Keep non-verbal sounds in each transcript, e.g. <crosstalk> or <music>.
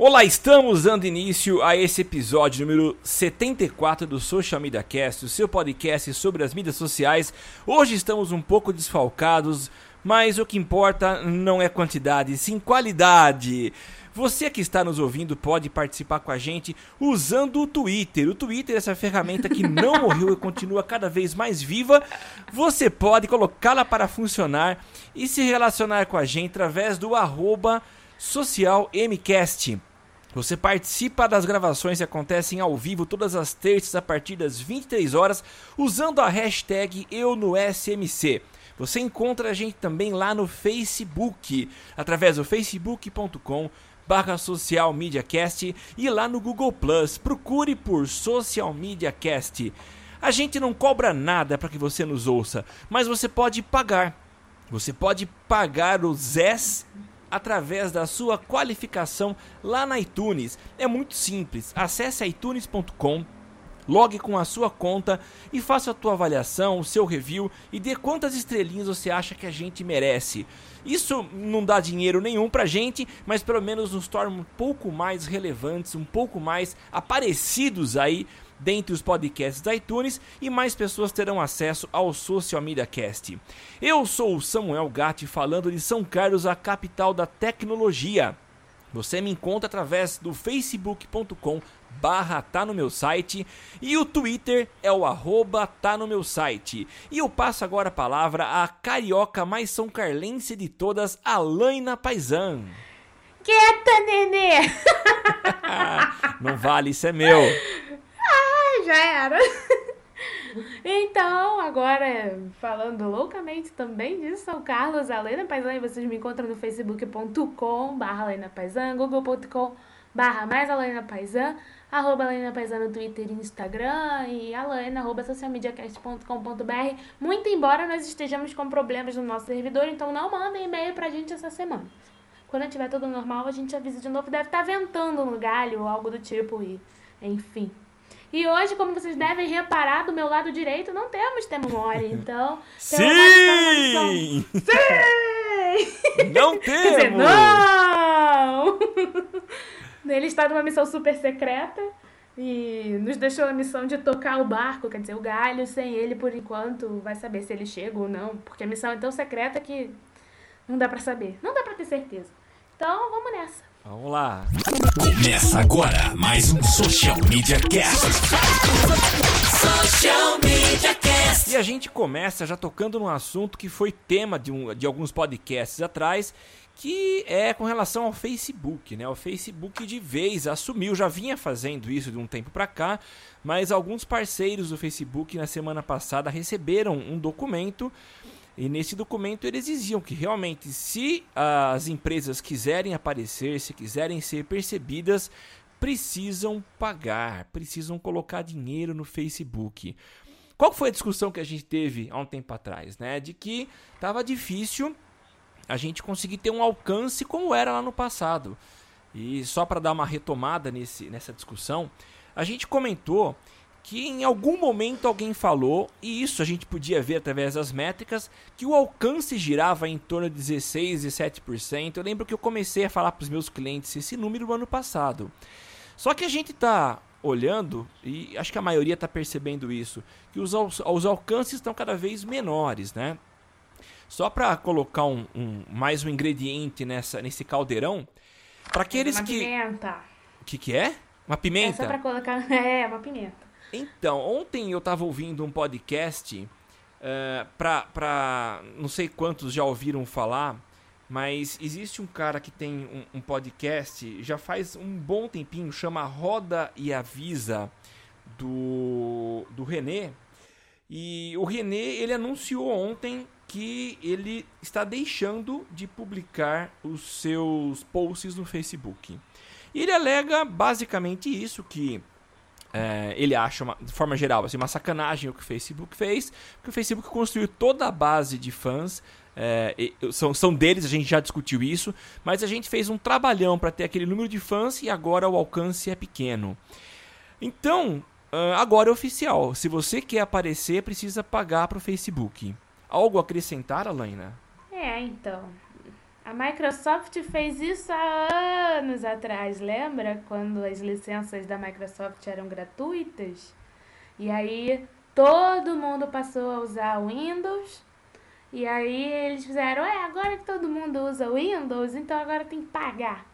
Olá, estamos dando início a esse episódio número 74 do Social Media Cast, o seu podcast sobre as mídias sociais. Hoje estamos um pouco desfalcados, mas o que importa não é quantidade, sim qualidade. Você que está nos ouvindo pode participar com a gente usando o Twitter. O Twitter é essa ferramenta que não <laughs> morreu e continua cada vez mais viva. Você pode colocá-la para funcionar e se relacionar com a gente através do arroba socialmcast. Você participa das gravações que acontecem ao vivo todas as terças a partir das 23 horas usando a hashtag Eu no SMC. Você encontra a gente também lá no Facebook, através do facebook.com barra Social e lá no Google Plus. Procure por Social Media Cast. A gente não cobra nada para que você nos ouça, mas você pode pagar. Você pode pagar o ZES através da sua qualificação lá na iTunes. É muito simples. Acesse itunes.com, logue com a sua conta e faça a tua avaliação, o seu review e dê quantas estrelinhas você acha que a gente merece. Isso não dá dinheiro nenhum pra gente, mas pelo menos nos torna um pouco mais relevantes, um pouco mais aparecidos aí dentre os podcasts da iTunes e mais pessoas terão acesso ao Social Media Cast. Eu sou o Samuel Gatti falando de São Carlos, a capital da tecnologia. Você me encontra através do facebook.com barra tá no meu site e o Twitter é o arroba tá no meu site. E eu passo agora a palavra à carioca mais são carlense de todas, Alaina Paisan. Quieta, nenê! <laughs> Não vale, isso é meu. <laughs> Já era. <laughs> Então, agora falando loucamente também disso, sou Carlos Alena Paisan e vocês me encontram no facebook.com barra Alena Paisan, google.com barra mais Alena Paisan, arroba Alena Paisan no Twitter e Instagram e alena arroba socialmediacast.com.br muito embora nós estejamos com problemas no nosso servidor, então não mandem e-mail pra gente essa semana. Quando tiver tudo normal, a gente avisa de novo. Deve estar ventando no galho ou algo do tipo e enfim. E hoje, como vocês devem reparar, do meu lado direito não temos memória, então... <laughs> Sim! Sim! Não <laughs> Quer dizer, temos! não! <laughs> Ele está numa missão super secreta e nos deixou a missão de tocar o barco, quer dizer, o galho, sem ele por enquanto, vai saber se ele chega ou não, porque a missão é tão secreta que não dá pra saber, não dá pra ter certeza. Então, vamos nessa. Vamos lá. Começa agora mais um Social Media Cast. Social Media Cast. E a gente começa já tocando num assunto que foi tema de, um, de alguns podcasts atrás, que é com relação ao Facebook, né? O Facebook de vez assumiu, já vinha fazendo isso de um tempo para cá, mas alguns parceiros do Facebook na semana passada receberam um documento e nesse documento eles diziam que realmente se as empresas quiserem aparecer, se quiserem ser percebidas, precisam pagar, precisam colocar dinheiro no Facebook. Qual foi a discussão que a gente teve há um tempo atrás, né? De que estava difícil a gente conseguir ter um alcance como era lá no passado. E só para dar uma retomada nesse, nessa discussão, a gente comentou que em algum momento alguém falou, e isso a gente podia ver através das métricas, que o alcance girava em torno de 16, 17%. Eu lembro que eu comecei a falar para os meus clientes esse número no ano passado. Só que a gente está olhando, e acho que a maioria está percebendo isso, que os, os alcances estão cada vez menores, né? Só para colocar um, um, mais um ingrediente nessa, nesse caldeirão, para aqueles uma que... pimenta. O que, que é? Uma pimenta? É só pra colocar... <laughs> É, uma pimenta. Então, ontem eu estava ouvindo um podcast, uh, pra, pra... Não sei quantos já ouviram falar, mas existe um cara que tem um, um, podcast, já faz um bom tempinho, chama Roda e Avisa, do, do René. E o René, ele anunciou ontem que ele está deixando de publicar os seus posts no Facebook. E ele alega basicamente isso, que é, ele acha, uma, de forma geral, assim, uma sacanagem o que o Facebook fez, porque o Facebook construiu toda a base de fãs, é, são, são deles, a gente já discutiu isso, mas a gente fez um trabalhão para ter aquele número de fãs e agora o alcance é pequeno. Então, agora é oficial, se você quer aparecer, precisa pagar para o Facebook. Algo a acrescentar, Alaina? É, então. A Microsoft fez isso há anos atrás, lembra? Quando as licenças da Microsoft eram gratuitas. E aí todo mundo passou a usar Windows. E aí eles fizeram, é, agora que todo mundo usa Windows, então agora tem que pagar.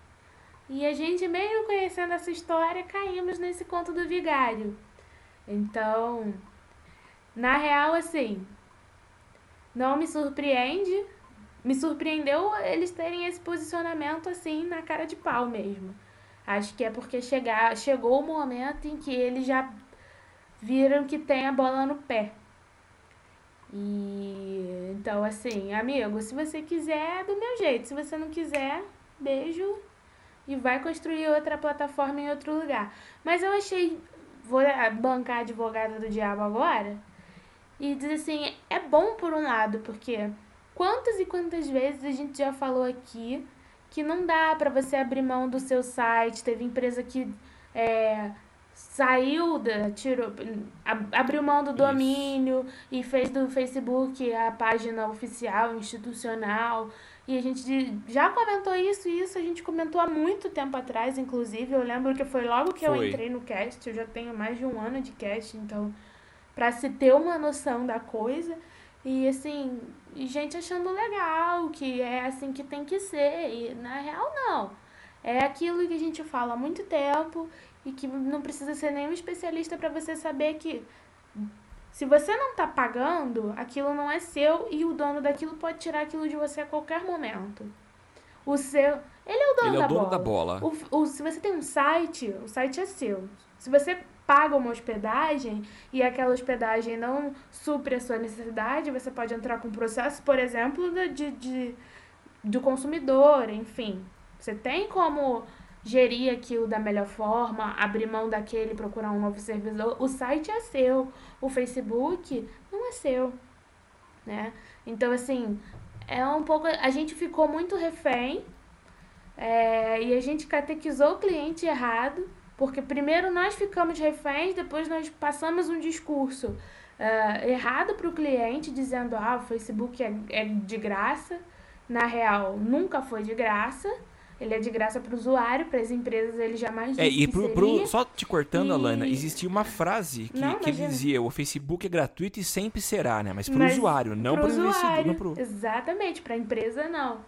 E a gente, mesmo conhecendo essa história, caímos nesse conto do vigário. Então, na real, assim, não me surpreende. Me surpreendeu eles terem esse posicionamento assim na cara de pau mesmo. Acho que é porque chegar, chegou o momento em que eles já viram que tem a bola no pé. E então assim, amigo, se você quiser, é do meu jeito. Se você não quiser, beijo e vai construir outra plataforma em outro lugar. Mas eu achei, vou bancar advogada do diabo agora e dizer assim, é bom por um lado, porque quantas e quantas vezes a gente já falou aqui que não dá para você abrir mão do seu site, teve empresa que é, saiu, da, tirou, abriu mão do domínio Isso. e fez do Facebook a página oficial, institucional. E a gente já comentou isso e isso a gente comentou há muito tempo atrás, inclusive. Eu lembro que foi logo que foi. eu entrei no cast, eu já tenho mais de um ano de cast, então para se ter uma noção da coisa. E assim, gente achando legal, que é assim que tem que ser. E na real, não. É aquilo que a gente fala há muito tempo e que não precisa ser nenhum especialista para você saber que se você não tá pagando, aquilo não é seu e o dono daquilo pode tirar aquilo de você a qualquer momento. O seu. Ele é o dono, ele é da, o dono bola. da bola. O, o, se você tem um site, o site é seu. Se você paga uma hospedagem e aquela hospedagem não supre a sua necessidade, você pode entrar com um processo, por exemplo, de, de, do consumidor, enfim. Você tem como gerir aquilo da melhor forma, abrir mão daquele, procurar um novo servidor. O site é seu, o Facebook não é seu, né? Então, assim, é um pouco... A gente ficou muito refém é, e a gente catequizou o cliente errado, porque primeiro nós ficamos reféns, depois nós passamos um discurso uh, errado para o cliente, dizendo ah, o Facebook é, é de graça. Na real, nunca foi de graça. Ele é de graça para o usuário, para as empresas ele jamais É, e pro, pro, só te cortando, E- Alana, existia uma frase que, Não, que imagina. dizia: o Facebook é gratuito e sempre será, né? Mas pro Mas usuário, não pro pro investidor. Não pro... Exatamente, para a empresa não.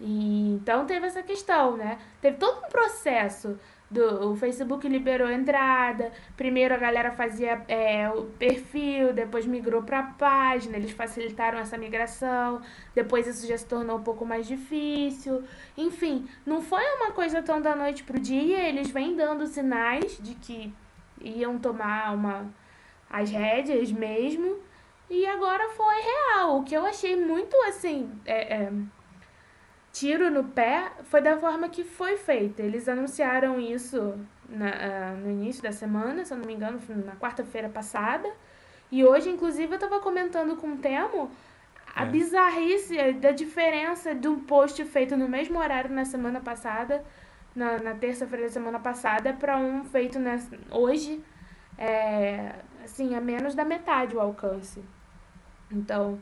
E, então teve essa questão, né? Teve todo um processo. Do, o Facebook liberou entrada. Primeiro a galera fazia é, o perfil, depois migrou para a página. Eles facilitaram essa migração. Depois isso já se tornou um pouco mais difícil. Enfim, não foi uma coisa tão da noite pro dia. Eles vêm dando sinais de que iam tomar uma, as rédeas mesmo. E agora foi real. O que eu achei muito assim. é, é, tiro no pé foi da forma que foi feita. Eles anunciaram isso na- ah, no início da semana, se eu não me engano, na quarta-feira passada. E hoje, inclusive, eu tava comentando com o Temo a É. bizarrice da diferença de um post feito no mesmo horário na semana passada, na, na terça-feira da semana passada, para um feito nessa- hoje, é, assim, a menos da metade o alcance. Então,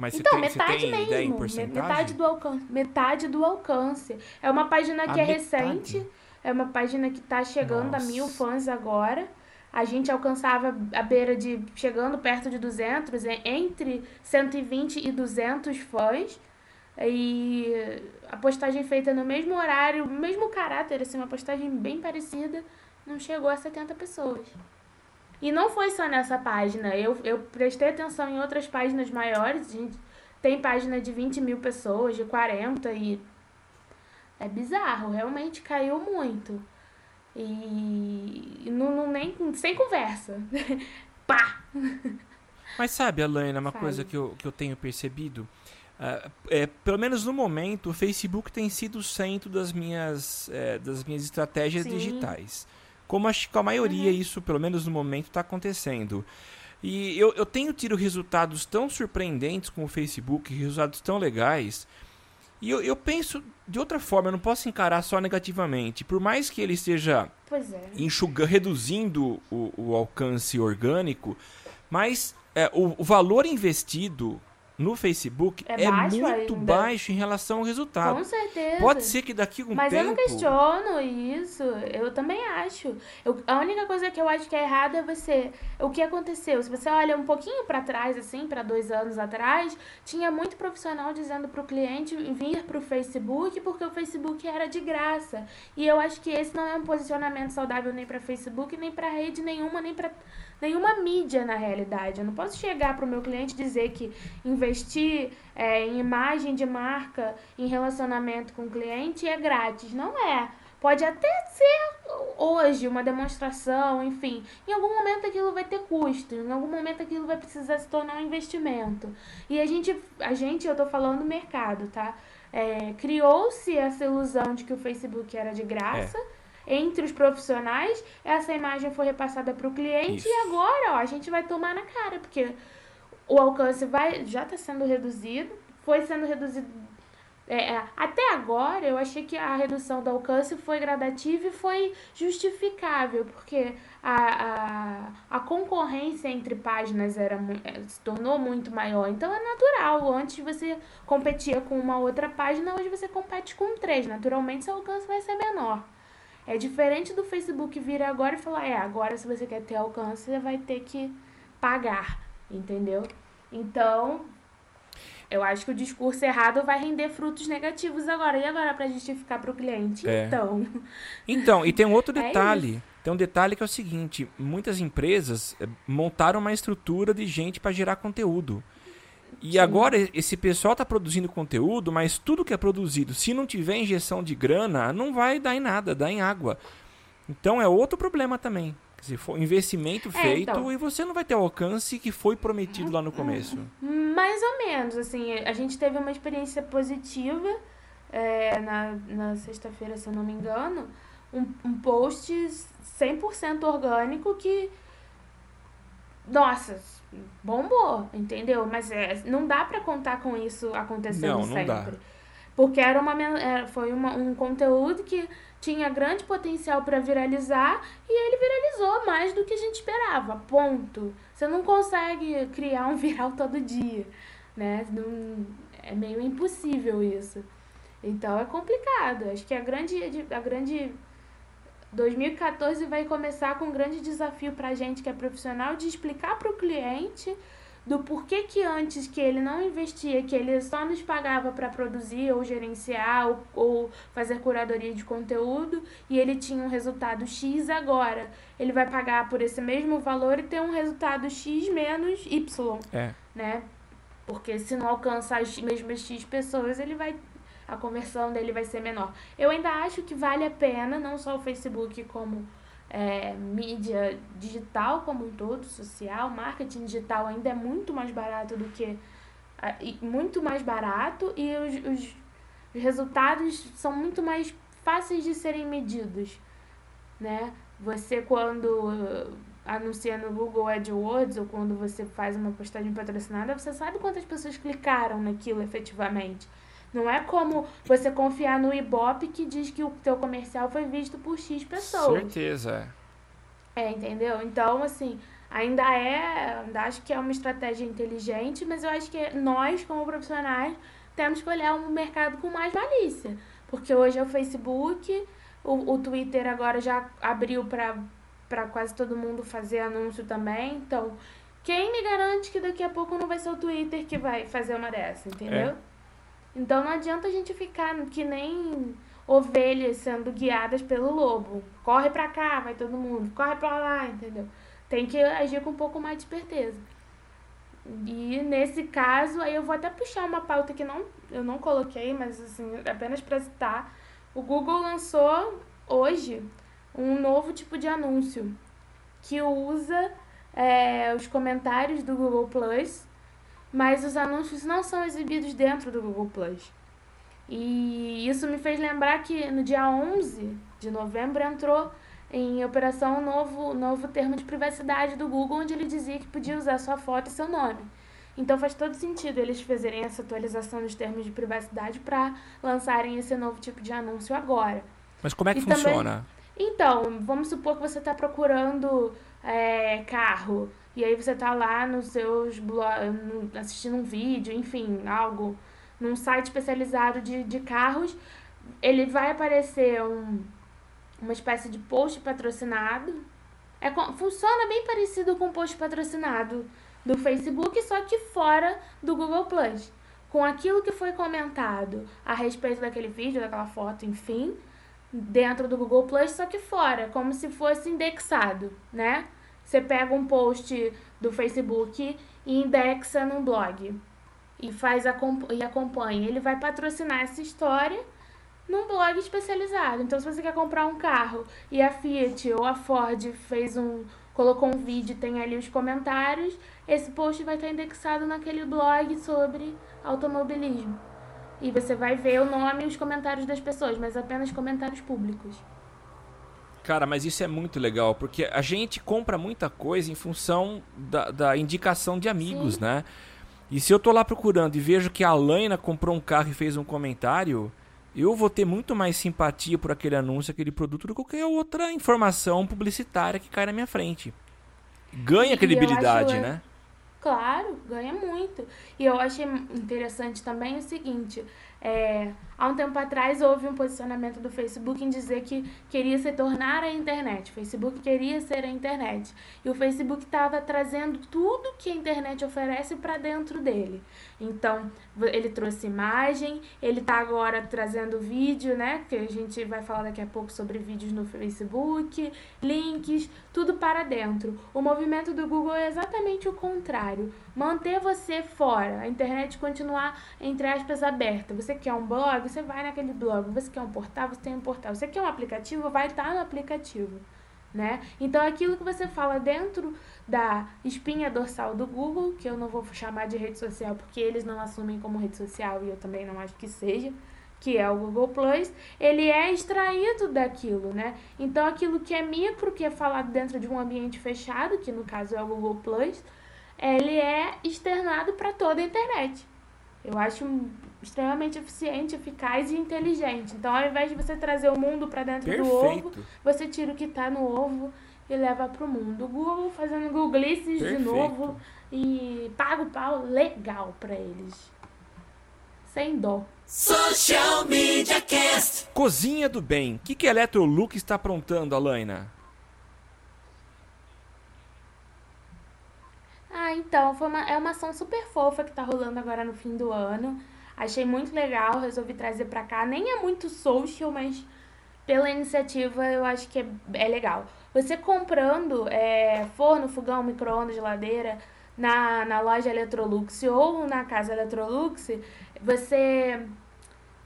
Mas então, tem, metade tem mesmo. Metade do alcance. Metade do alcance. É uma página que A é recente. É uma página que tá chegando Nossa. a mil fãs agora. A gente alcançava a beira de. chegando perto de 200, e- entre 120 e 200 fãs. E a postagem feita no mesmo horário, mesmo caráter, assim, uma postagem bem parecida, não chegou a 70 pessoas. E não foi só nessa página. Eu, eu prestei atenção em outras páginas maiores. A gente tem página de 20 mil pessoas, de 40 e. É bizarro, realmente caiu muito. E não, não nem sem conversa. <laughs> Pá! Mas sabe, Alaina, uma coisa que eu, que eu tenho percebido, ah, é, pelo menos no momento, o Facebook tem sido o centro das minhas, eh, das minhas estratégias Sim. digitais. Como acho que a maioria, isso, pelo menos no momento, está acontecendo. E eu, eu tenho tido resultados tão surpreendentes com o Facebook, resultados tão legais. E eu, eu penso de outra forma, eu não posso encarar só negativamente. Por mais que ele esteja é. enxuga, reduzindo o, o alcance orgânico, mas é, o, o valor investido no Facebook É é, baixo muito ainda. baixo em relação ao resultado. Com certeza. Pode ser que daqui a um Mas tempo. eu não questiono isso. Eu também acho. Eu- a única coisa que eu acho que é errada é você. O que aconteceu? Se você olha um pouquinho pra trás, assim, pra dois anos atrás, tinha muito profissional dizendo pro cliente vir pro Facebook porque o Facebook era de graça. E eu acho que esse não é um posicionamento saudável nem pra Facebook, nem pra rede nenhuma, nem pra nenhuma mídia na realidade. Eu não posso chegar pro meu cliente dizer que investir é, em imagem de marca, em relacionamento com o cliente é grátis. Não é. Pode até ser hoje uma demonstração, enfim. Em algum momento aquilo vai ter custo, em algum momento aquilo vai precisar se tornar um investimento. E a gente, a gente eu tô falando mercado, tá? É, Criou-se essa ilusão de que o Facebook era de graça. Entre os profissionais, essa imagem foi repassada para o cliente Isso. e agora ó, a gente vai tomar na cara, porque o alcance vai já está sendo reduzido, foi sendo reduzido é, é, até agora eu achei que a redução do alcance foi gradativa e foi justificável, porque a, a, a concorrência entre páginas era, é, se tornou muito maior. Então é natural. Antes você competia com uma outra página, hoje você compete com três. Naturalmente seu alcance vai ser menor. É diferente do Facebook vir agora e falar, é, agora se você quer ter alcance, você vai ter que pagar, entendeu? Então, eu acho que o discurso errado vai render frutos negativos agora. E agora para justificar para o cliente? É. Então, Então, e tem um outro <laughs> É detalhe. tem um detalhe que é o seguinte: muitas empresas eh, montaram uma estrutura de gente para gerar conteúdo. E agora esse pessoal está produzindo conteúdo, mas tudo que é produzido, se não tiver injeção de grana, não vai dar em nada, dá em água. Então é outro problema também. Se for investimento É, feito então. e você não vai ter o alcance que foi prometido lá no começo. mais ou menos, assim, a gente teve uma experiência positiva é, na, na sexta-feira, se eu não me engano, um, um post 100% orgânico que, nossa, bombou, entendeu? Mas é, não dá pra contar com isso acontecendo Não, não sempre. dá. Porque era uma, era- foi uma, um conteúdo que tinha grande potencial pra viralizar e ele viralizou mais do que a gente esperava. Ponto. Você não consegue criar um <laughs> viral todo dia, né? Não- é meio impossível isso. Então é complicado. Acho que a grande, a grande 2014 vai começar com um grande desafio pra gente que é profissional de explicar pro cliente do porquê que antes que ele não investia, que ele só nos pagava para produzir ou gerenciar ou, ou fazer curadoria de conteúdo e ele tinha um resultado X agora. Ele vai pagar por esse mesmo valor e ter um resultado X menos Y, É. né? Porque se não alcançar as mesmas X pessoas, ele vai a conversão dele vai ser menor. Eu ainda acho que vale a pena, não só o Facebook como é, mídia digital como um todo, social, marketing digital ainda é muito mais barato do que. muito mais barato e os, os resultados são muito mais fáceis de serem medidos, né? Você quando uh, anuncia no Google AdWords ou quando você faz uma postagem patrocinada, você sabe quantas pessoas clicaram naquilo efetivamente. Não é como você confiar no Ibope que diz que o teu comercial foi visto por X pessoas. Certeza. É, entendeu? Então, assim, ainda é. Ainda acho que é uma estratégia inteligente, mas eu acho que nós, como profissionais, temos que olhar o mercado com mais malícia. Porque hoje é o Facebook, O, o Twitter agora já abriu para quase todo mundo fazer anúncio também. Então, quem me garante que daqui a pouco não vai ser o Twitter que vai fazer uma dessa, entendeu? É. Então não adianta a gente ficar que nem ovelhas sendo guiadas pelo lobo. Corre pra cá, vai todo mundo. Corre pra lá, entendeu? Tem que agir com um pouco mais de esperteza. E nesse caso, aí eu vou até puxar uma pauta que não, eu não coloquei, mas assim, apenas para citar. O Google lançou hoje um novo tipo de anúncio que usa é, os comentários do Google Plus, mas os anúncios não são exibidos dentro do Google Plus. E isso me fez lembrar que no dia 11 de novembro entrou em operação um novo, novo termo de privacidade do Google, onde ele dizia que podia usar sua foto e seu nome. Então faz todo sentido eles fazerem essa atualização dos termos de privacidade para lançarem esse novo tipo de anúncio agora. Mas como é que E também- funciona? Então, vamos supor que você está procurando é, carro e aí você está lá nos seus blo- no- assistindo um vídeo, enfim, algo num site especializado de, de carros, ele vai aparecer um, uma espécie de post patrocinado. É, funciona bem parecido com o post patrocinado do Facebook, só que fora do Google Plus. Com aquilo que foi comentado a respeito daquele vídeo, daquela foto, enfim, dentro do Google Plus, só que fora, como se fosse indexado, né? Você pega um post do Facebook e indexa num blog e faz e acompanha. Ele vai patrocinar essa história num blog especializado. Então, se você quer comprar um carro e a Fiat ou a Ford fez um colocou um vídeo tem ali os comentários, esse post vai estar indexado naquele blog sobre automobilismo. E você vai ver o nome e os comentários das pessoas, mas apenas comentários públicos. Cara, mas isso é muito legal, porque a gente compra muita coisa em função da, da indicação de amigos, Sim. né? E se eu tô lá procurando e vejo que a Alaina comprou um carro e fez um comentário, eu vou ter muito mais simpatia por aquele anúncio, aquele produto, do que qualquer outra informação publicitária que cai na minha frente. Ganha E credibilidade, acho, é, né? Claro, ganha muito. E eu achei interessante também o seguinte: é, há um tempo atrás houve um posicionamento do Facebook em dizer que queria se tornar a internet. O Facebook queria ser a internet. E o Facebook estava trazendo tudo que a internet oferece para dentro dele. Então, ele trouxe imagem, ele está agora trazendo vídeo, né? Que a gente vai falar daqui a pouco sobre vídeos no Facebook, links, tudo para dentro. O movimento do Google é exatamente o contrário. Manter você fora, a internet continuar, entre aspas, aberta. Você quer um blog, você vai naquele blog. Você quer um portal, você tem um portal. Você quer um aplicativo, vai estar no aplicativo. Né? Então, aquilo que você fala dentro da espinha dorsal do Google, que eu não vou chamar de rede social porque eles não assumem como rede social e eu também não acho que seja, que é o Google Plus, ele é extraído daquilo, né? Então aquilo que é micro, que é falado dentro de um ambiente fechado, que no caso é o Google Plus, ele é externado para toda a internet. Eu acho extremamente eficiente, eficaz e inteligente. Então, ao invés de você trazer o mundo para dentro do ovo, Perfeito. você tira o que tá no ovo e leva pro mundo. O Google fazendo googlices de Perfeito. novo e paga o pau legal pra eles. Sem dó. Social Media Cast. Cozinha do Bem. O que, que a Electrolux está aprontando, Alaina? Ah, então, foi uma, é uma ação super fofa que tá rolando agora no fim do ano. Achei muito legal, resolvi trazer pra cá. Nem é muito social, mas pela iniciativa eu acho que é, é legal. Você comprando é, forno, fogão, micro-ondas, geladeira na, na loja Electrolux ou na casa Electrolux, você.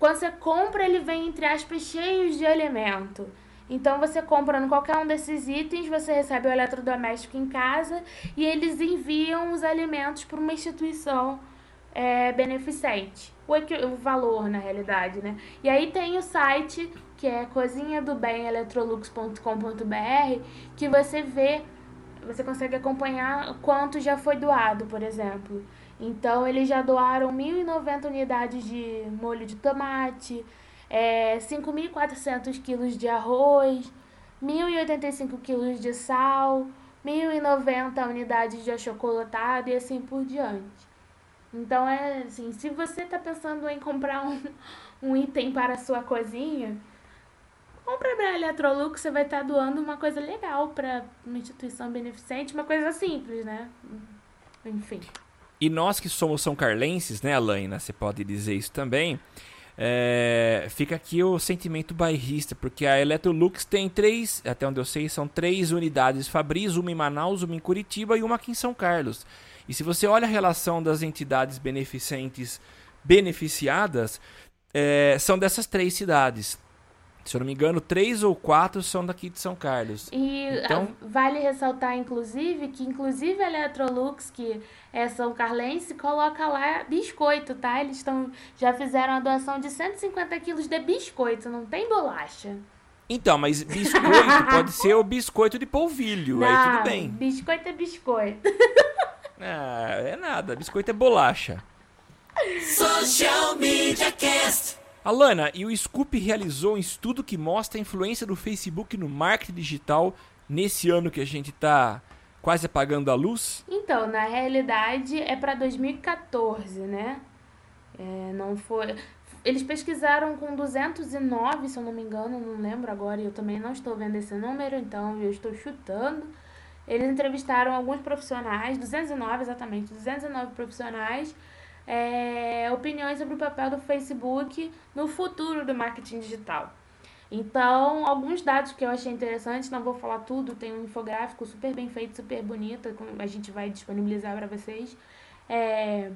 Quando você compra, ele vem, entre aspas, cheios de elemento. Então, você comprando qualquer um desses itens, você recebe o eletrodoméstico em casa e eles enviam os alimentos para uma instituição é, beneficente. O, o valor, na realidade, né? E aí tem o site, que é cozinhadobem.electrolux.com.br, que você vê, você consegue acompanhar quanto já foi doado, por exemplo. Então, eles já doaram 1.090 unidades de molho de tomate, é, 5.400 quilos de arroz, 1.085 quilos de sal, 1.090 unidades de achocolatado e assim por diante. Então, é assim, se você está pensando em comprar um, um item para a sua cozinha, compra pra Electrolux, você vai estar doando uma coisa legal pra uma instituição beneficente, uma coisa simples, né? Enfim. E nós que somos são carlenses, né, Alaina? Você pode dizer isso também. É, fica aqui o sentimento bairrista, porque a Electrolux tem três, até onde eu sei, são três unidades Fabris, uma em Manaus, uma em Curitiba e uma aqui em São Carlos. E se você olha a relação das entidades beneficentes beneficiadas, é, são dessas três cidades. Se eu não me engano, três ou quatro são daqui de São Carlos. E Então- ah, vale ressaltar, inclusive, que inclusive a Electrolux, que é São Carlense, coloca lá biscoito, tá? Eles estão já fizeram a doação de 150 quilos de biscoito, não tem bolacha. Então, mas biscoito pode ser o biscoito de polvilho, aí Não, tudo bem. Biscoito é biscoito. <laughs> Ah, é nada, biscoito é bolacha. Social Media Cast. Alana, e o Scoop realizou um estudo que mostra a influência do Facebook no marketing digital nesse ano que a gente tá quase apagando a luz? Então, na realidade, é para 2014, né? É, não foi. Eles pesquisaram com 209, se eu não me engano, não lembro agora, e eu também não estou vendo esse número, então eu estou chutando. Eles entrevistaram alguns profissionais, 209 exatamente, 209 profissionais, é, opiniões sobre o papel do Facebook no futuro do marketing digital. Então, alguns dados que eu achei interessantes, não vou falar tudo, tem um infográfico super bem feito, super bonito, a gente vai disponibilizar para vocês. É,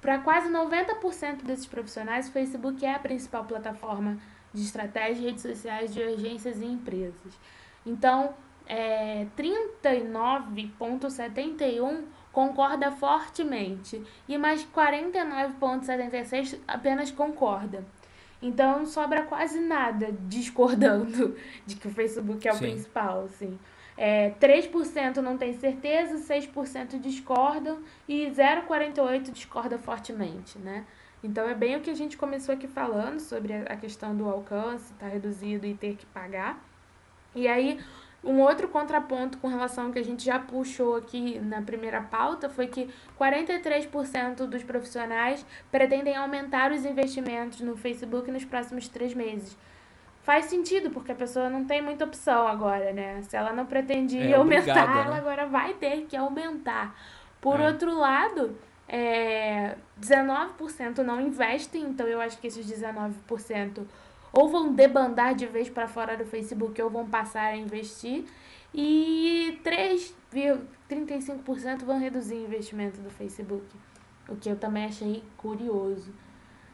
para quase 90% desses profissionais, o Facebook é a principal plataforma de estratégia de redes sociais de agências e empresas. Então, é, 39,71 concorda fortemente e mais 49,76 apenas concorda. Então, sobra quase nada discordando <laughs> de que o Facebook é o Sim. principal, assim. É, 3% não tem certeza, 6% discordam e 0,48% discorda fortemente, né? Então é bem o que a gente começou aqui falando sobre a questão do alcance, estar reduzido e ter que pagar. E aí, um outro contraponto com relação ao que a gente já puxou aqui na primeira pauta foi que 43% dos profissionais pretendem aumentar os investimentos no Facebook nos próximos três meses. Faz sentido, porque a pessoa não tem muita opção agora, né? Se ela não pretendia É, aumentar, obrigada, ela né? agora vai ter que aumentar. Por É. outro lado, é, 19% não investem, então eu acho que esses 19% ou vão debandar de vez para fora do Facebook ou vão passar a investir. E 3,35% vão reduzir o investimento do Facebook, o que eu também achei curioso.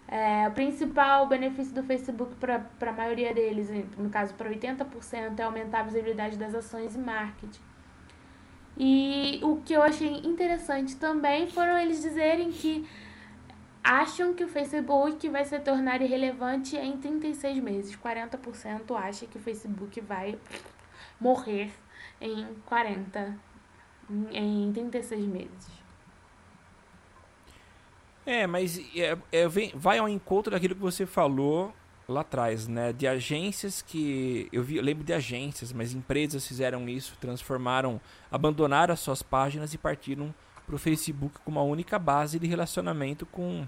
É, o principal benefício do Facebook para a maioria deles, no caso para 80%, é aumentar a visibilidade das ações e marketing. E o que eu achei interessante também foram eles dizerem que acham que o Facebook vai se tornar irrelevante em 36 meses. 40% acha que o Facebook vai morrer em 40, em 36 meses. É, mas é, é, vem- vai ao encontro daquilo que você falou lá atrás, né? De agências que. Eu, vi, eu lembro de agências, mas empresas fizeram isso, transformaram, abandonaram as suas páginas e partiram para o Facebook com uma única base de relacionamento com,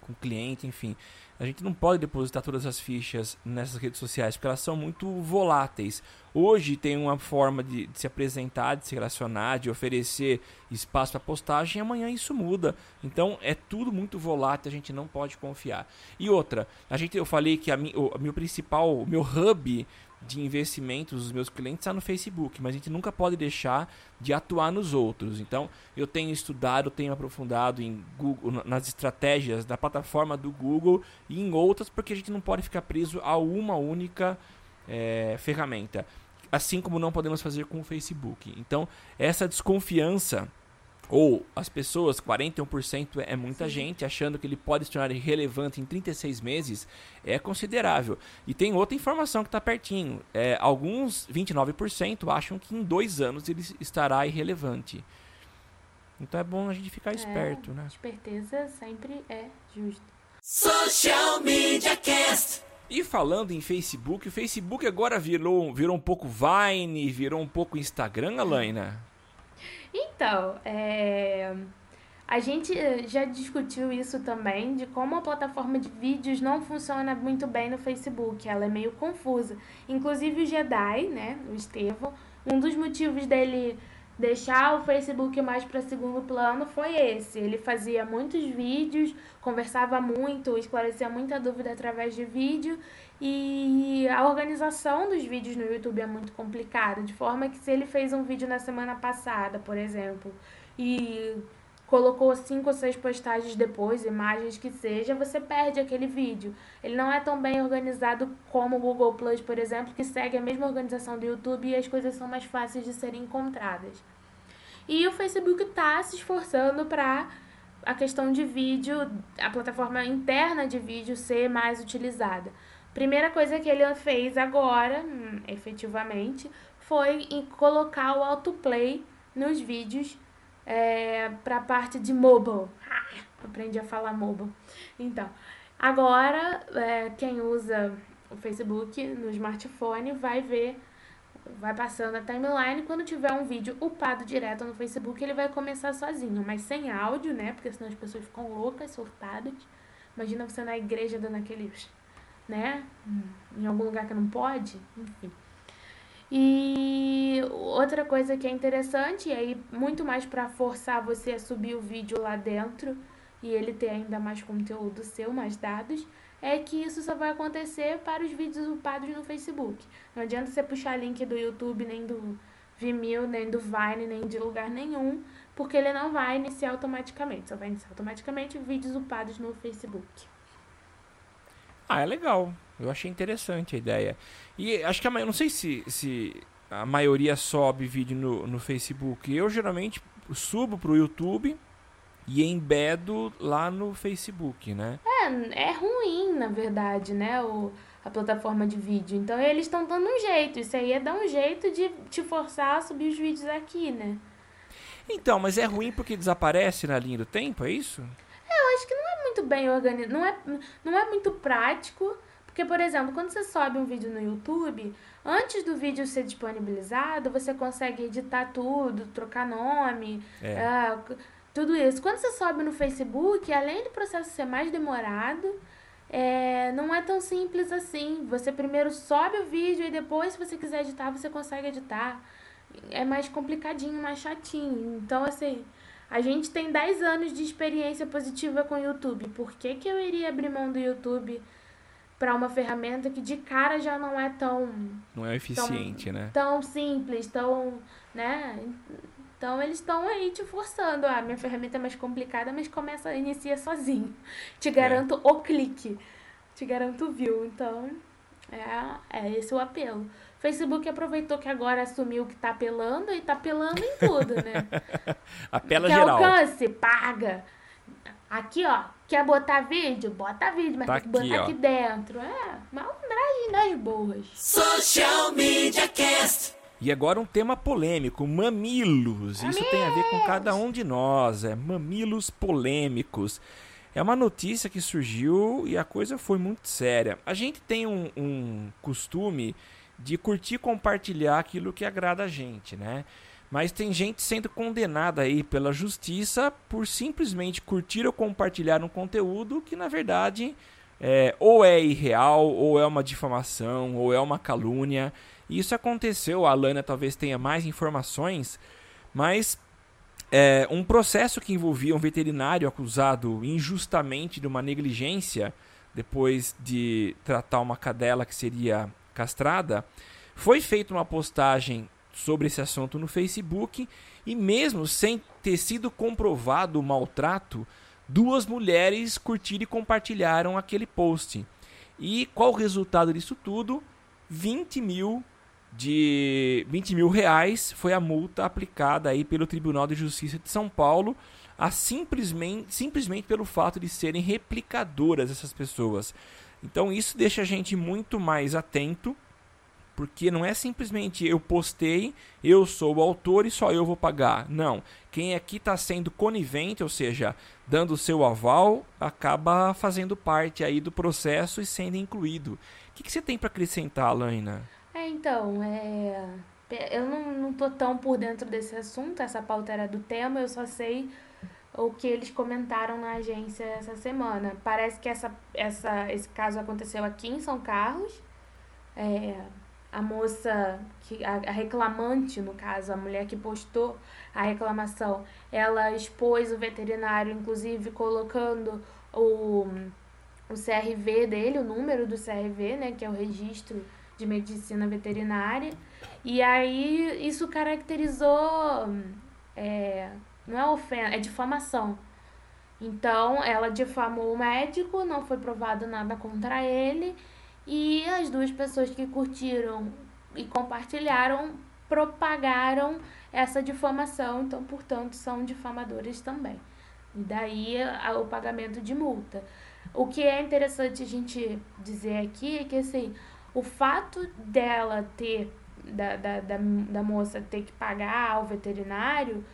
com cliente, enfim. A gente não pode depositar todas as fichas nessas redes sociais, porque elas são muito voláteis. Hoje tem uma forma de, de se apresentar, de se relacionar, de oferecer espaço para postagem, amanhã isso muda. Então é tudo muito volátil, a gente não pode confiar. E outra, a gente, eu falei que a mi, o meu principal, o meu hub de investimentos dos meus clientes está no Facebook, mas a gente nunca pode deixar de atuar nos outros. Então, eu tenho estudado, tenho aprofundado em Google, na- nas estratégias da plataforma do Google e em outras, porque a gente não pode ficar preso a uma única eh, ferramenta. Assim como não podemos fazer com o Facebook. Então, essa desconfiança ou as pessoas, 41% é muita gente, achando que ele pode se tornar irrelevante em 36 meses, é considerável. E tem outra informação que está pertinho. É, alguns, 29%, acham que em dois anos ele estará irrelevante. Então é bom a gente ficar esperto, né? Esperteza sempre é justo. Social Media Cast. E falando em Facebook, o Facebook agora virou, virou um pouco Vine, virou um pouco Instagram, Alaina? Então, é, A gente eh, já discutiu isso também, de como a plataforma de vídeos não funciona muito bem no Facebook. Ela é meio confusa. Inclusive o Jedi, né, o Estevão, um dos motivos dele deixar o Facebook mais para segundo plano foi esse. Ele fazia muitos vídeos, conversava muito, esclarecia muita dúvida através de vídeo e a organização dos vídeos no YouTube é muito complicada, de forma que se ele fez um vídeo na semana passada, por exemplo, e colocou cinco ou seis postagens depois, imagens que seja, você perde aquele vídeo. Ele não é tão bem organizado como o Google Plus, por exemplo, que segue a mesma organização do YouTube e as coisas são mais fáceis de serem encontradas. E o Facebook está se esforçando para a questão de vídeo, a plataforma interna de vídeo ser mais utilizada. Primeira coisa que ele fez agora, hum, efetivamente, foi colocar o autoplay nos vídeos é, para a parte de mobile. Ah, aprendi a falar mobile. Então, agora é, quem usa o Facebook no smartphone vai ver, vai passando a timeline. Quando tiver um vídeo upado direto no Facebook, ele vai começar sozinho, mas sem áudio, né? Porque senão as pessoas ficam loucas, surtadas. Imagina você na igreja dando aqueles, né? Em algum lugar que não pode, enfim. E outra coisa que é interessante, e aí muito mais para forçar você a subir o vídeo lá dentro e ele ter ainda mais conteúdo seu, mais dados, é que isso só vai acontecer para os vídeos upados no Facebook. Não adianta você puxar link do YouTube, nem do Vimeo, nem do Vine, nem de lugar nenhum, porque ele não vai iniciar automaticamente. Só vai iniciar automaticamente vídeos upados no Facebook. Ah, é legal. Eu achei interessante a ideia. E acho que a maioria, não sei se, se a maioria sobe vídeo no, no Facebook. Eu geralmente subo pro YouTube e embedo lá no Facebook, né? É, é ruim, na verdade, né? O, a plataforma de vídeo. Então eles estão dando um jeito. Isso aí é dar um jeito de te forçar a subir os vídeos aqui, né? Então, mas é ruim porque desaparece na linha do tempo, é isso? É, eu acho que não é muito bem organizado. Não é, não é muito prático porque, por exemplo, quando você sobe um vídeo no YouTube, antes do vídeo ser disponibilizado, você consegue editar tudo, trocar nome, é. uh, tudo isso. Quando você sobe no Facebook, além do processo ser mais demorado, é, não é tão simples assim. Você primeiro sobe o vídeo e depois, se você quiser editar, você consegue editar. É mais complicadinho, mais chatinho. Então, assim, a gente tem 10 anos de experiência positiva com o YouTube. Por que, que eu iria abrir mão do YouTube? para uma ferramenta que de cara já não é tão não é eficiente, tão, né? Tão simples, tão, né? Então eles estão aí te forçando. Ah, minha ferramenta é mais complicada, mas começa, inicia sozinho. Te é. garanto é. o clique. Te garanto o view. Então, é, é esse o apelo. Facebook aproveitou que agora assumiu que tá apelando e tá apelando em tudo, né? <laughs> Apela Quer geral. alcance? Paga. Aqui, ó, quer botar vídeo? Bota vídeo, mas tá tem que botar aqui, aqui dentro. É, malandragem das boas. Social Media Cast. E agora um tema polêmico, mamilos. Isso tem a ver com cada um de nós, é mamilos polêmicos. É uma notícia que surgiu e a coisa foi muito séria. A gente tem um, um costume de curtir e compartilhar aquilo que agrada a gente, né? Mas tem gente sendo condenada aí pela justiça por simplesmente curtir ou compartilhar um conteúdo que na verdade é, ou é irreal, ou é uma difamação, ou é uma calúnia. Isso aconteceu, a Alana talvez tenha mais informações, mas é, um processo que envolvia um veterinário acusado injustamente de uma negligência depois de tratar uma cadela que seria castrada, foi feita uma postagem sobre esse assunto no Facebook e mesmo sem ter sido comprovado o maltrato, duas mulheres curtiram e compartilharam aquele post. E qual o resultado disso tudo? 20 mil de 20 mil reais foi a multa aplicada aí pelo Tribunal de Justiça de São Paulo a simplesmente, simplesmente pelo fato de serem replicadoras essas pessoas. Então isso deixa a gente muito mais atento porque não é simplesmente eu postei, eu sou o autor e só eu vou pagar. Não. Quem aqui está sendo conivente, ou seja, dando o seu aval, acaba fazendo parte aí do processo e sendo incluído. O que, que você tem para acrescentar, Alaina? É, então, é... eu não, não tô tão por dentro desse assunto, essa pauta era do tema, eu só sei o que eles comentaram na agência essa semana. Parece que essa, essa, esse caso aconteceu aqui em São Carlos. É, a moça, que, a, a reclamante, no caso, a mulher que postou a reclamação, ela expôs o veterinário, inclusive colocando o, o CRV dele, o número do CRV, né, que é o registro de medicina veterinária. E aí isso caracterizou. É, não é ofensa, é difamação. Então, ela difamou o médico, não foi provado nada contra ele, e as duas pessoas que curtiram e compartilharam propagaram essa difamação, então, portanto, são difamadores também. E daí o pagamento de multa. O que é interessante a gente dizer aqui é que, assim, o fato dela ter, da, da, da, da moça ter que pagar ao veterinário,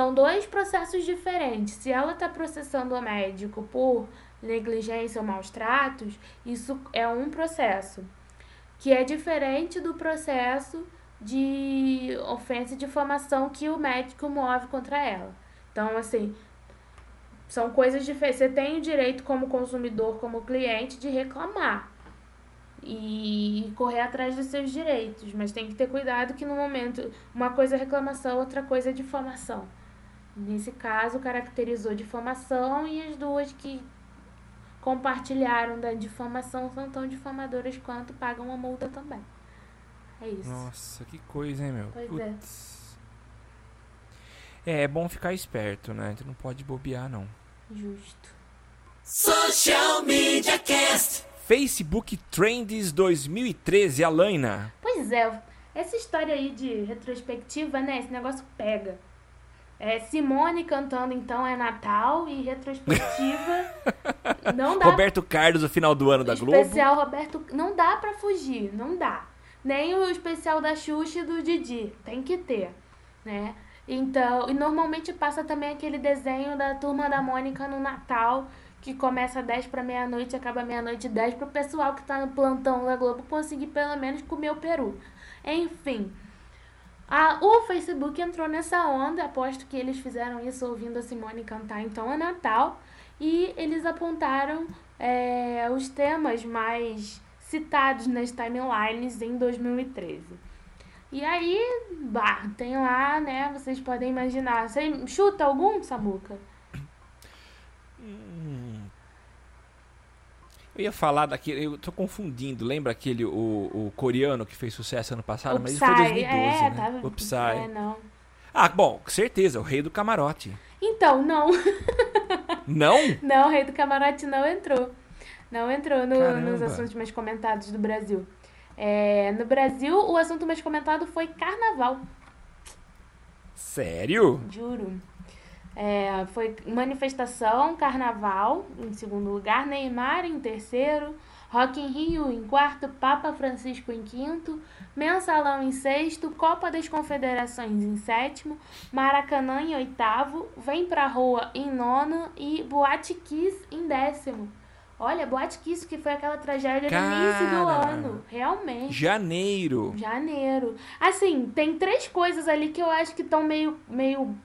são dois processos diferentes. Se ela está processando o médico por negligência ou maus tratos, isso é um processo que é diferente do processo de ofensa e difamação que o médico move contra ela. Então, assim, são coisas diferentes. Você tem o direito, como consumidor, como cliente, de reclamar e correr atrás dos seus direitos, mas tem que ter cuidado que no momento uma coisa é reclamação, outra coisa é difamação. Nesse caso, caracterizou difamação e as duas que compartilharam da difamação são tão difamadoras quanto pagam uma multa também. É isso. Nossa, que coisa, hein, meu? Pois Putz. é. É bom ficar esperto, né? Tu não pode bobear, não. Justo. Social Media Cast. Facebook Trends 2013, Alaina. Pois é, essa história aí de retrospectiva, né? Esse negócio pega. É, Simone cantando então é Natal e retrospectiva. <laughs> não dá Roberto Carlos, o final do ano da Globo. especial Roberto. Não dá pra fugir, não dá. Nem o especial da Xuxa e do Didi. Tem que ter, né? Então, e normalmente passa também aquele desenho da turma da Mônica no Natal, que começa 10 para meia-noite e acaba meia-noite e 10 pro pessoal que tá no plantão da Globo conseguir pelo menos comer o peru. Enfim, a, o Facebook entrou nessa onda, aposto que eles fizeram isso ouvindo a Simone cantar Então é Natal, e eles apontaram é, os temas mais citados nas timelines em 2013. E aí, bah, tem lá, né, vocês podem imaginar. Você chuta algum, Samuca? Eu ia falar daquele. Eu tô confundindo. Lembra aquele, o, o coreano que fez sucesso ano passado? o Mas isso foi 2012, é, né? tava, Psy. É, não. Ah, bom, com certeza, o rei do camarote. Então, não. <laughs> Não? Não, o Rei do Camarote não entrou. Não entrou no- nos assuntos mais comentados do Brasil. É, no Brasil, o assunto mais comentado foi carnaval, Sério? juro. É, foi manifestação, carnaval em segundo lugar, Neymar em terceiro, Rock in Rio em quarto, Papa Francisco em quinto, Mensalão em sexto, Copa das Confederações em sétimo, Maracanã em oitavo, Vem Pra Rua em nono e Boate Kiss em décimo. Olha, Boate Kiss, que foi aquela tragédia no início do Cara. ano. Realmente. Janeiro. Janeiro. Assim, tem três coisas ali que eu acho que estão meio, meio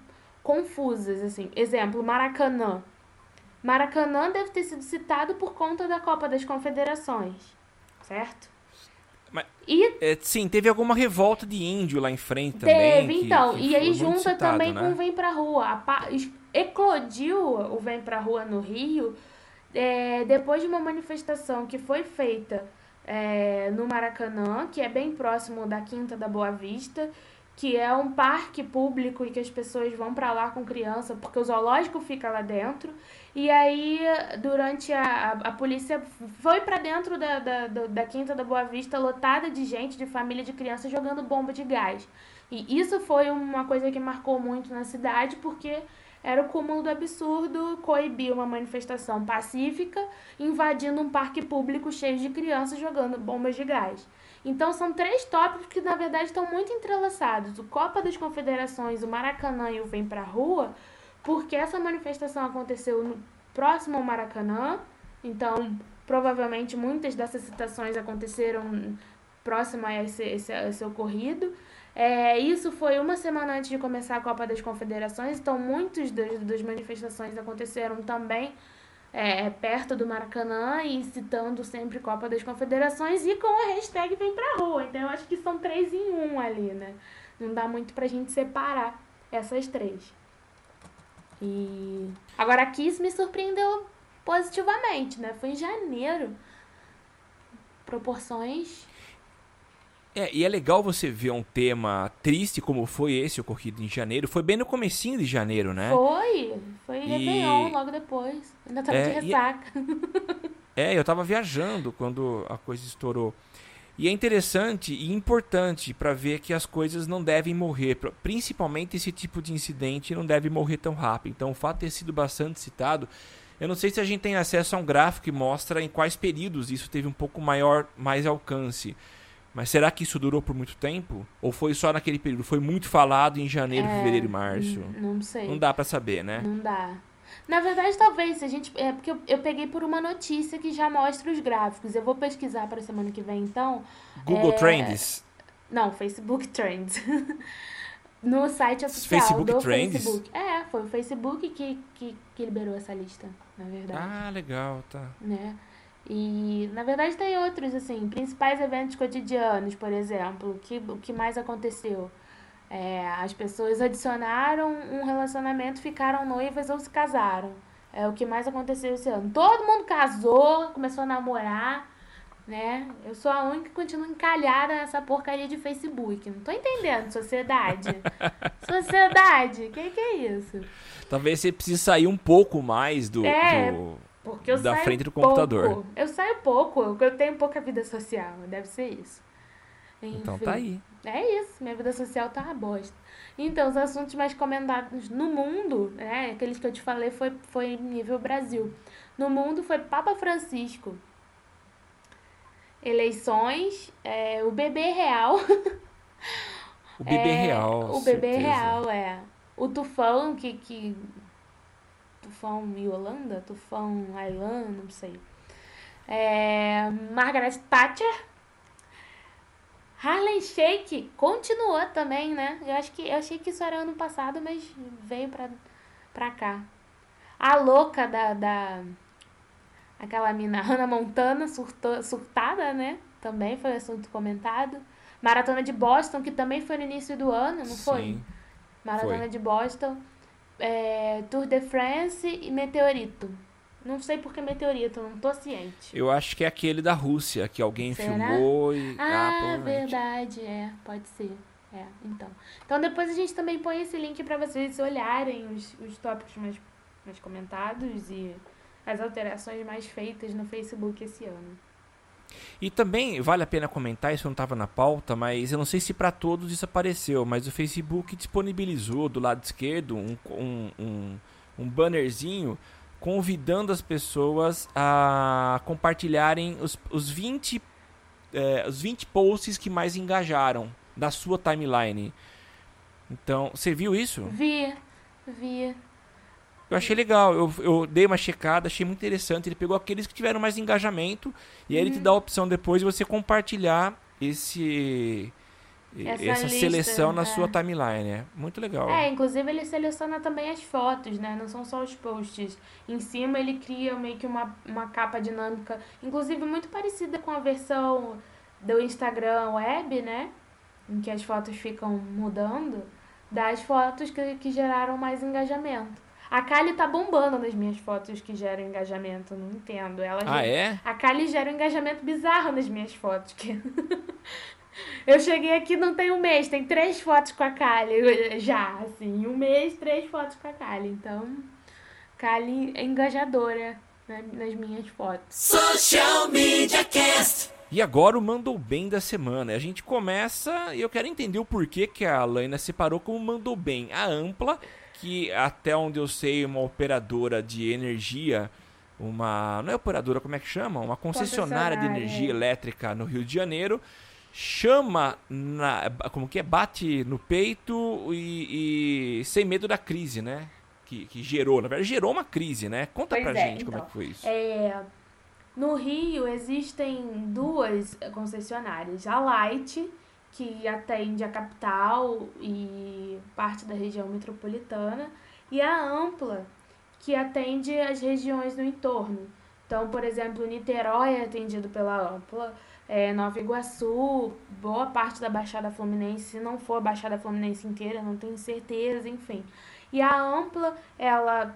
confusas, assim. Exemplo, Maracanã. Maracanã deve ter sido citado por conta da Copa das Confederações, certo? Mas- E É, sim, teve alguma revolta de índio lá em frente também. teve, que- então. que e foi aí junta citado, também né? com o Vem Pra Rua. Pa- Eclodiu o Vem Pra Rua no Rio é, depois de uma manifestação que foi feita é, no Maracanã, que é bem próximo da Quinta da Boa Vista, que é um parque público e que as pessoas vão pra lá com criança, porque o zoológico fica lá dentro. E aí, durante a, a, a polícia foi pra dentro da, da, da, da Quinta da Boa Vista, lotada de gente, de família, de criança, jogando bomba de gás. E isso foi uma coisa que marcou muito na cidade, porque era o cúmulo do absurdo coibir uma manifestação pacífica invadindo um parque público cheio de crianças jogando bombas de gás. Então são três tópicos que na verdade estão muito entrelaçados: o Copa das Confederações, o Maracanã e o Vem Pra Rua, porque essa manifestação aconteceu no próximo ao Maracanã, então provavelmente muitas dessas citações aconteceram próximo a esse, esse, esse ocorrido. É, isso foi uma semana antes de começar a Copa das Confederações, então muitas das, manifestações aconteceram também é, perto do Maracanã e citando sempre Copa das Confederações e com a hashtag Vem Pra Rua. Então eu acho que são três em um ali, né? Não dá muito pra gente separar essas três. E agora a Kiss me surpreendeu positivamente, né? Foi em janeiro. Proporções. É, e é legal você ver um tema triste como foi esse ocorrido em janeiro. Foi bem no comecinho de janeiro, né? Foi, foi E- Réveillon logo depois. Ainda tava É, de e- ressaca. <laughs> É, eu tava viajando quando a coisa estourou. E é interessante e importante para ver que as coisas não devem morrer, principalmente esse tipo de incidente não deve morrer tão rápido. Então, o fato de ter sido bastante citado, eu não sei se a gente tem acesso a um gráfico que mostra em quais períodos isso teve um pouco maior, mais alcance. Mas será que isso durou por muito tempo? Ou foi só naquele período? Foi muito falado em janeiro, É, fevereiro e março? Não sei. Não dá pra saber, né? Não dá. Na verdade, talvez, se a gente. É porque eu, eu peguei por uma notícia que já mostra os gráficos. Eu vou pesquisar para semana que vem, então. Google É, Trends. Não, Facebook Trends. <laughs> no site oficial Facebook do Trends? Facebook. É, foi o Facebook que, que, que liberou essa lista, na verdade. Ah, legal, tá. né? E, na verdade, tem outros, assim, principais eventos cotidianos, por exemplo, o que, o que mais aconteceu? É, as pessoas adicionaram um relacionamento, ficaram noivas ou se casaram. É o que mais aconteceu esse ano. Todo mundo casou, começou a namorar, né? Eu sou a única que continua encalhada nessa porcaria de Facebook. Não tô entendendo, sociedade. <laughs> sociedade, que que é isso? Talvez você precise sair um pouco mais do, É, do- Porque eu Da saio frente do pouco. computador. Eu saio pouco, eu- tenho pouca vida social, deve ser isso. Então Enfim. tá aí. É isso, minha vida social tá uma bosta. Então, os assuntos mais comentados no mundo, né, aqueles que eu te falei foi, foi nível Brasil. No mundo foi Papa Francisco. Eleições, é, o bebê real. O bebê É, real. O bebê certeza. real, é. O tufão que. que... Tufão Yolanda? Tufão Aylan, não sei. É, Margaret Thatcher. Harlem Shake continuou também, né? Eu acho que eu achei que isso era ano passado, mas veio pra, pra cá. A louca da, da aquela mina <laughs> Hannah Montana surtou, surtada, né? Também foi assunto comentado. Maratona de Boston, que também foi no início do ano, não foi? Sim. Maratona foi. de Boston. É, Tour de France e Meteorito. Não sei por que Meteorito, não tô ciente. Eu acho que é aquele da Rússia, que alguém Será? filmou e. Ah, provavelmente. verdade, é, pode ser. É, então. Então depois a gente também põe esse link pra vocês olharem os, os tópicos mais, mais comentados e as alterações mais feitas no Facebook esse ano. E também vale a pena comentar, isso não estava na pauta, mas eu não sei se para todos isso apareceu, mas o Facebook disponibilizou do lado esquerdo um, um, um, um bannerzinho convidando as pessoas a compartilharem os, os, 20, eh, os 20 posts que mais engajaram da sua timeline. Então, você viu isso? Vi, vi. Eu achei legal, eu, eu dei uma checada, achei muito interessante. Ele pegou aqueles que tiveram mais engajamento e aí ele te dá a opção depois de você compartilhar esse Essa essa, lista, seleção na é. sua timeline. É muito legal. É, inclusive ele seleciona também as fotos, né? Não são só os posts. Em cima ele cria meio que uma, uma capa dinâmica, inclusive muito parecida com a versão do Instagram web, né? Em que as fotos ficam mudando, das fotos que, que geraram mais engajamento. A Kali tá bombando nas minhas fotos que geram engajamento, não entendo. Ela Ah, gera- é? A Kali gera um engajamento bizarro nas minhas fotos. Que... <laughs> Eu cheguei aqui não tem um mês, tem três fotos com a Kali <laughs> já, assim, um mês, três fotos com a Kali. Então, Kali é engajadora né, nas minhas fotos. Social Media Cast. E agora o Mandou Bem da semana. A gente começa e eu quero entender o porquê que a Laina separou como Mandou Bem. A Ampla, que até onde eu sei, uma operadora de energia, uma. Não é operadora, como é que chama? Uma concessionária de energia elétrica no Rio de Janeiro. Chama na. Como que é? Bate no peito e, e sem medo da crise, né? Que, que gerou, na verdade, gerou uma crise, né? Conta Pois pra é, gente como é então. que foi isso. É, no Rio existem duas concessionárias. A Light, que atende a capital e parte da região metropolitana, e a Ampla, que atende as regiões no entorno. Então, por exemplo, Niterói é atendido pela Ampla, é, Nova Iguaçu, boa parte da Baixada Fluminense, se não for a Baixada Fluminense inteira, não tenho certeza, enfim. E a Ampla, ela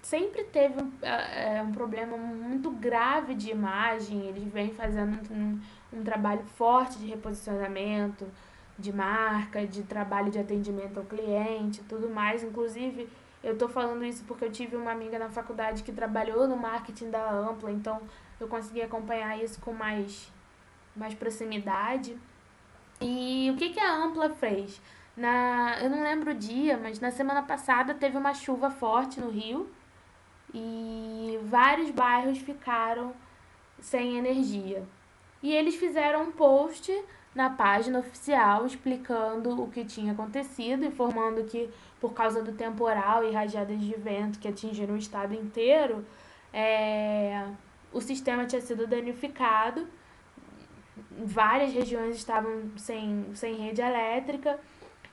sempre teve um, é, um problema muito grave de imagem, eles vêm fazendo um, um trabalho forte de reposicionamento, de marca, de trabalho de atendimento ao cliente, tudo mais. Inclusive, eu estou falando isso porque eu tive uma amiga na faculdade que trabalhou no marketing da Ampla, então eu consegui acompanhar isso com mais, mais proximidade. E o que, que a Ampla fez? Na, eu não lembro o dia, mas na semana passada teve uma chuva forte no Rio e vários bairros ficaram sem energia. E eles fizeram um post na página oficial explicando o que tinha acontecido, informando que por causa do temporal e rajadas de vento que atingiram o estado inteiro, é, o sistema tinha sido danificado, várias regiões estavam sem, sem rede elétrica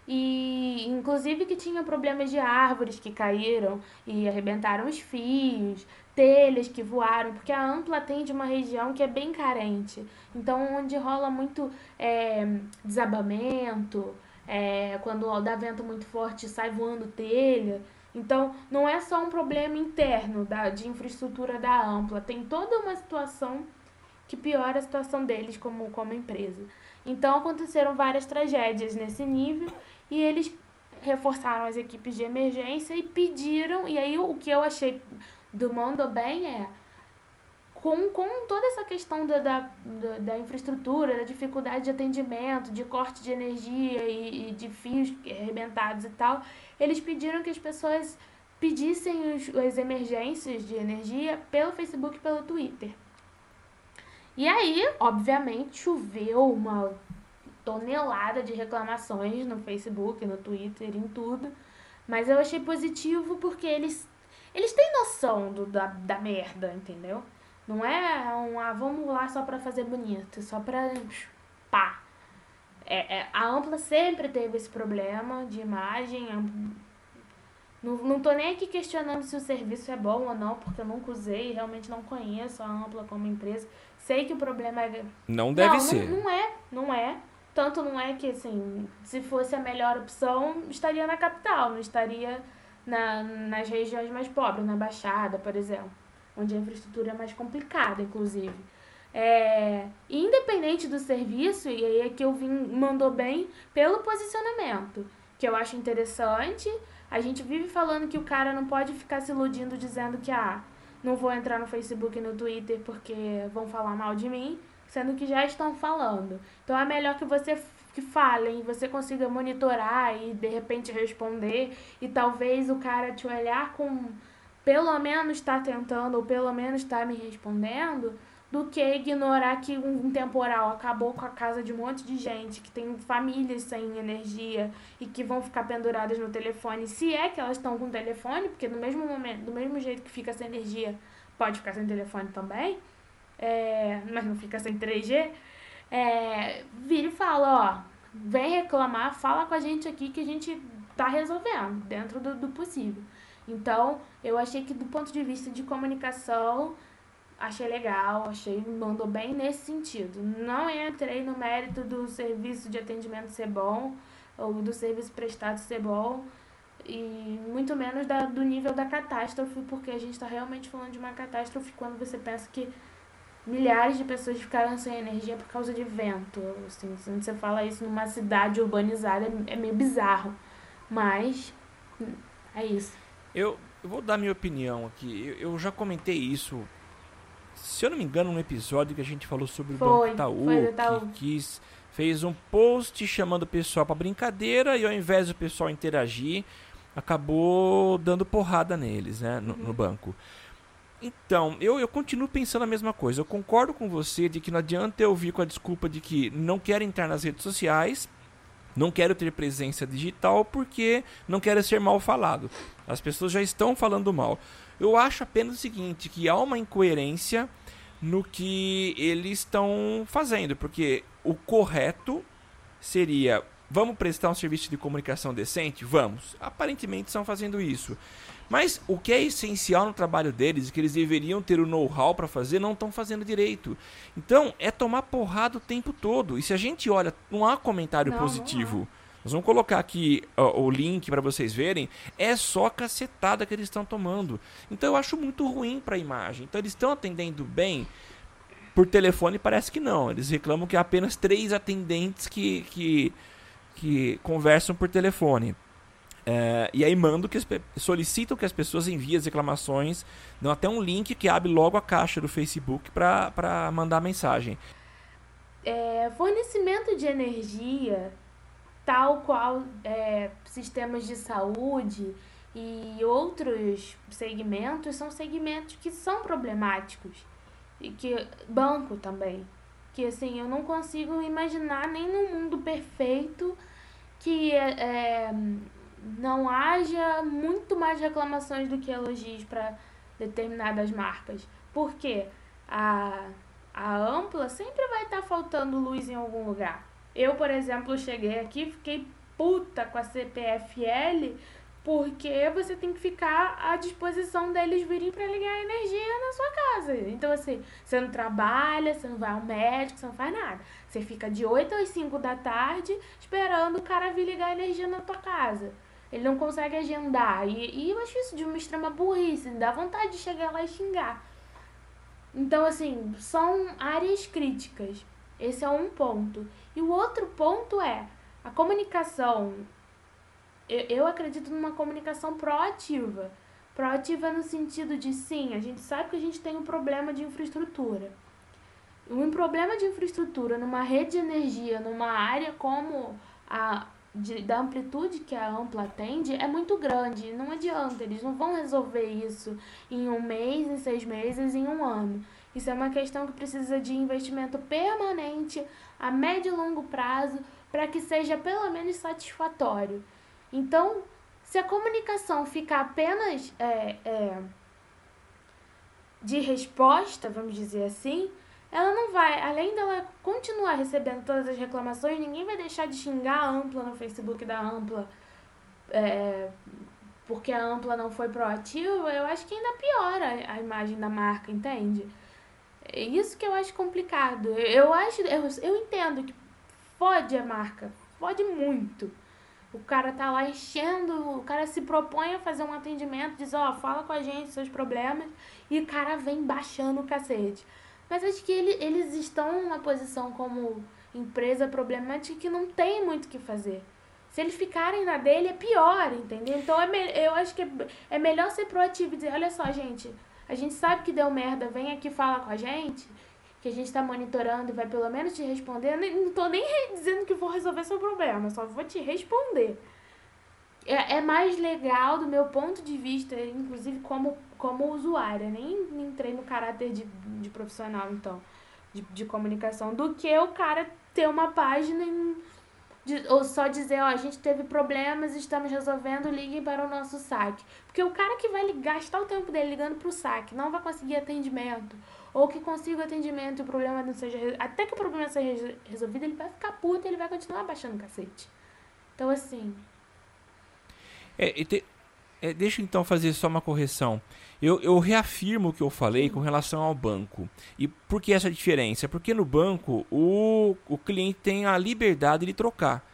e inclusive que tinha problemas de árvores que caíram e arrebentaram os fios, telhas que voaram, porque a Ampla atende uma região que é bem carente. Então, onde rola muito é, desabamento, é, quando dá vento muito forte sai voando telha. Então, não é só um problema interno da, de infraestrutura da Ampla, tem toda uma situação que piora a situação deles como, como empresa. Então, aconteceram várias tragédias nesse nível e eles reforçaram as equipes de emergência e pediram, e aí o que eu achei do Mando Bem é com, com toda essa questão da, da, da, infraestrutura, da dificuldade de atendimento, de corte de energia e, e de fios arrebentados e tal, eles pediram que as pessoas pedissem os, as emergências de energia pelo Facebook e pelo Twitter. E aí, obviamente, choveu uma tonelada de reclamações no Facebook, no Twitter, em tudo. Mas eu achei positivo porque eles eles têm noção do, da, da merda, entendeu? Não é um, ah, vamos lá só pra fazer bonito, só pra pá. É, é, a Ampla sempre teve esse problema de imagem. Não, não tô nem aqui questionando se o serviço é bom ou não, porque eu nunca usei, realmente não conheço a Ampla como empresa. Sei que o problema é. Não deve não, ser. Não, não é, não é. Tanto não é que, assim, se fosse a melhor opção, estaria na capital, não estaria na, nas regiões mais pobres, na Baixada, por exemplo, onde a infraestrutura é mais complicada, inclusive. É, independente do serviço, e aí é que eu vim, mandou bem pelo posicionamento, que eu acho interessante. A gente vive falando que o cara não pode ficar se iludindo dizendo que ah, não vou entrar no Facebook e no Twitter porque vão falar mal de mim, sendo que já estão falando. Então é melhor que você que falem, você consiga monitorar e de repente responder e talvez o cara te olhar com pelo menos está tentando ou pelo menos está me respondendo, do que ignorar que um temporal acabou com a casa de um monte de gente, que tem famílias sem energia e que vão ficar penduradas no telefone, se é que elas estão com telefone, porque no mesmo momento, do mesmo jeito que fica sem energia, pode ficar sem telefone também, é, mas não fica sem 3G é, vira e fala, ó, vem reclamar, fala com a gente aqui que a gente tá resolvendo dentro do, do possível. Então, eu achei que do ponto de vista de comunicação, achei legal, achei mandou bem nesse sentido. Não entrei no mérito do serviço de atendimento ser bom ou do serviço prestado ser bom e muito menos da, do nível da catástrofe, porque a gente está realmente falando de uma catástrofe quando você pensa que milhares de pessoas ficaram sem energia por causa de vento. Assim, se você fala isso numa cidade urbanizada, é meio bizarro. Mas é isso. Eu, eu vou dar minha opinião aqui. Eu, eu, já comentei isso, se eu não me engano, num episódio que a gente falou sobre foi, o Banco Itaú, foi Itaú. que quis, fez um post chamando o pessoal para brincadeira e ao invés do pessoal interagir, acabou dando porrada neles, né, no, uhum. no banco. Então, eu, eu continuo pensando a mesma coisa. Eu concordo com você de que não adianta eu vir com a desculpa de que não quero entrar nas redes sociais, não quero ter presença digital porque não quero ser mal falado. As pessoas já estão falando mal. Eu acho apenas o seguinte, que há uma incoerência no que eles estão fazendo, porque o correto seria: vamos prestar um serviço de comunicação decente? Vamos. Aparentemente estão fazendo isso. Mas o que é essencial no trabalho deles, que eles deveriam ter o know-how para fazer, não estão fazendo direito. Então, é tomar porrada o tempo todo. E se a gente olha, não há comentário Não, positivo. não Nós vamos colocar aqui ó, o link para vocês verem. É só cacetada que eles estão tomando. Então eu acho muito ruim para a imagem. Então eles estão atendendo bem. Por telefone parece que não. Eles reclamam que há apenas três atendentes que, que, que conversam por telefone. É, e aí mandam que solicitam que as pessoas enviem as reclamações. Dão até um link que abre logo a caixa do Facebook para mandar mensagem. É, fornecimento de energia, tal qual é, sistemas de saúde e outros segmentos, são segmentos que são problemáticos. E que banco também. Que assim, eu não consigo imaginar nem num mundo perfeito que é, não haja muito mais reclamações do que elogios para determinadas marcas. Por quê? A, a ampla sempre vai estar faltando luz em algum lugar. Eu, por exemplo, cheguei aqui fiquei puta com a CPFL porque você tem que ficar à disposição deles virem para ligar a energia na sua casa. Então, assim, você não trabalha, você não vai ao médico, você não faz nada. Você fica de 8 às 5 da tarde esperando o cara vir ligar a energia na tua casa. Ele não consegue agendar. E, e eu acho isso de uma extrema burrice. Dá vontade de chegar lá e xingar. Então, assim, são áreas críticas. Esse é um ponto. E o outro ponto é a comunicação. Eu, eu acredito numa comunicação proativa. Proativa no sentido de, sim, a gente sabe que a gente tem um problema de infraestrutura. Um problema de infraestrutura numa rede de energia, numa área como a de, da amplitude que a Ampla atende é muito grande. Não adianta, eles não vão resolver isso em um mês, em seis meses, em um ano. Isso é uma questão que precisa de investimento permanente, a médio e longo prazo, para que seja pelo menos satisfatório. Então, se a comunicação ficar apenas é, é, de resposta, vamos dizer assim, ela não vai, além dela continuar recebendo todas as reclamações, ninguém vai deixar de xingar a Ampla no Facebook da Ampla, é, porque a Ampla não foi proativa, eu acho que ainda piora a, imagem da marca, entende? É isso que eu acho complicado. Eu, acho, eu, eu entendo que fode a marca, fode muito. O cara tá lá enchendo, o cara se propõe a fazer um atendimento, diz, ó, fala com a gente seus problemas, e o cara vem baixando o cacete. Mas acho que ele, eles estão numa posição como empresa problemática que não tem muito o que fazer. Se eles ficarem na dele, é pior, entendeu? Então é eu acho que é, é melhor ser proativo e dizer, olha só, gente, a gente sabe que deu merda, vem aqui falar com a gente, que a gente tá monitorando e vai pelo menos te responder. Eu não tô nem dizendo que vou resolver seu problema, só vou te responder. É, é mais legal do meu ponto de vista, inclusive como, como usuária, nem entrei no caráter de, de profissional, então, de, de comunicação, do que o cara ter uma página em- de- ou só dizer, ó, a gente teve problemas, estamos resolvendo, liguem para o nosso saque. Porque o cara que vai gastar o tempo dele ligando para o saque não vai conseguir atendimento, ou que consiga atendimento e o problema não seja. Até que o problema seja res- resolvido, ele vai ficar puto e ele vai continuar baixando o cacete. Então, assim. É, te- é, deixa eu então fazer só uma correção. Eu, eu reafirmo o que eu falei com relação ao banco. E por que essa diferença? Porque no banco o, o cliente tem a liberdade de trocar.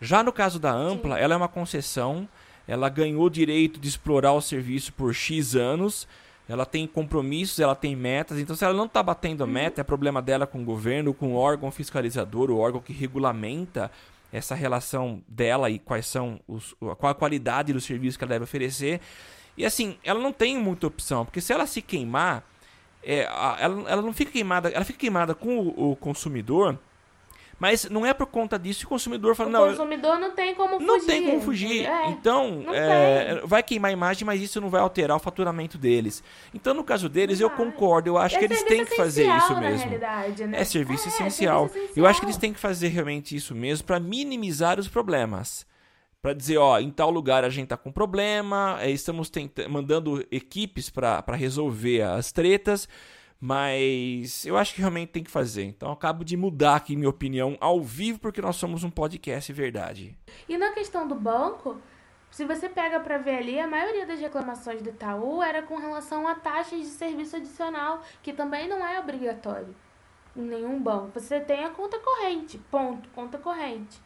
Já no caso da Ampla, Sim. ela é uma concessão, ela ganhou o direito de explorar o serviço por X anos, ela tem compromissos, ela tem metas, então se ela não está batendo a meta, é problema dela com o governo, com o órgão fiscalizador, o órgão que regulamenta essa relação dela e quais são os, qual a qualidade do serviço que ela deve oferecer. E assim, ela não tem muita opção, porque se ela se queimar, é, ela, ela não fica queimada, ela fica queimada com o, o consumidor, mas não é por conta disso que o consumidor fala, o não, eu- consumidor não tem como fugir. não tem como fugir. É. então, é, vai queimar a imagem, mas isso não vai alterar o faturamento deles. Então, no caso deles, eu concordo. Eu acho É que eles têm serviço que fazer isso mesmo. né? É serviço É, essencial. serviço Eu acho que eles têm que fazer realmente isso mesmo para minimizar os problemas. Para dizer, ó, em tal lugar a gente tá com problema, estamos mandando equipes para resolver as tretas, Mas eu acho que realmente tem que fazer. Então acabo de mudar aqui minha opinião ao vivo, porque nós somos um podcast verdade. E na questão do banco, se você pega para ver ali, a maioria das reclamações do Itaú era com relação a taxas de serviço adicional, que também não é obrigatório em nenhum banco. Você tem a conta corrente, ponto, conta corrente.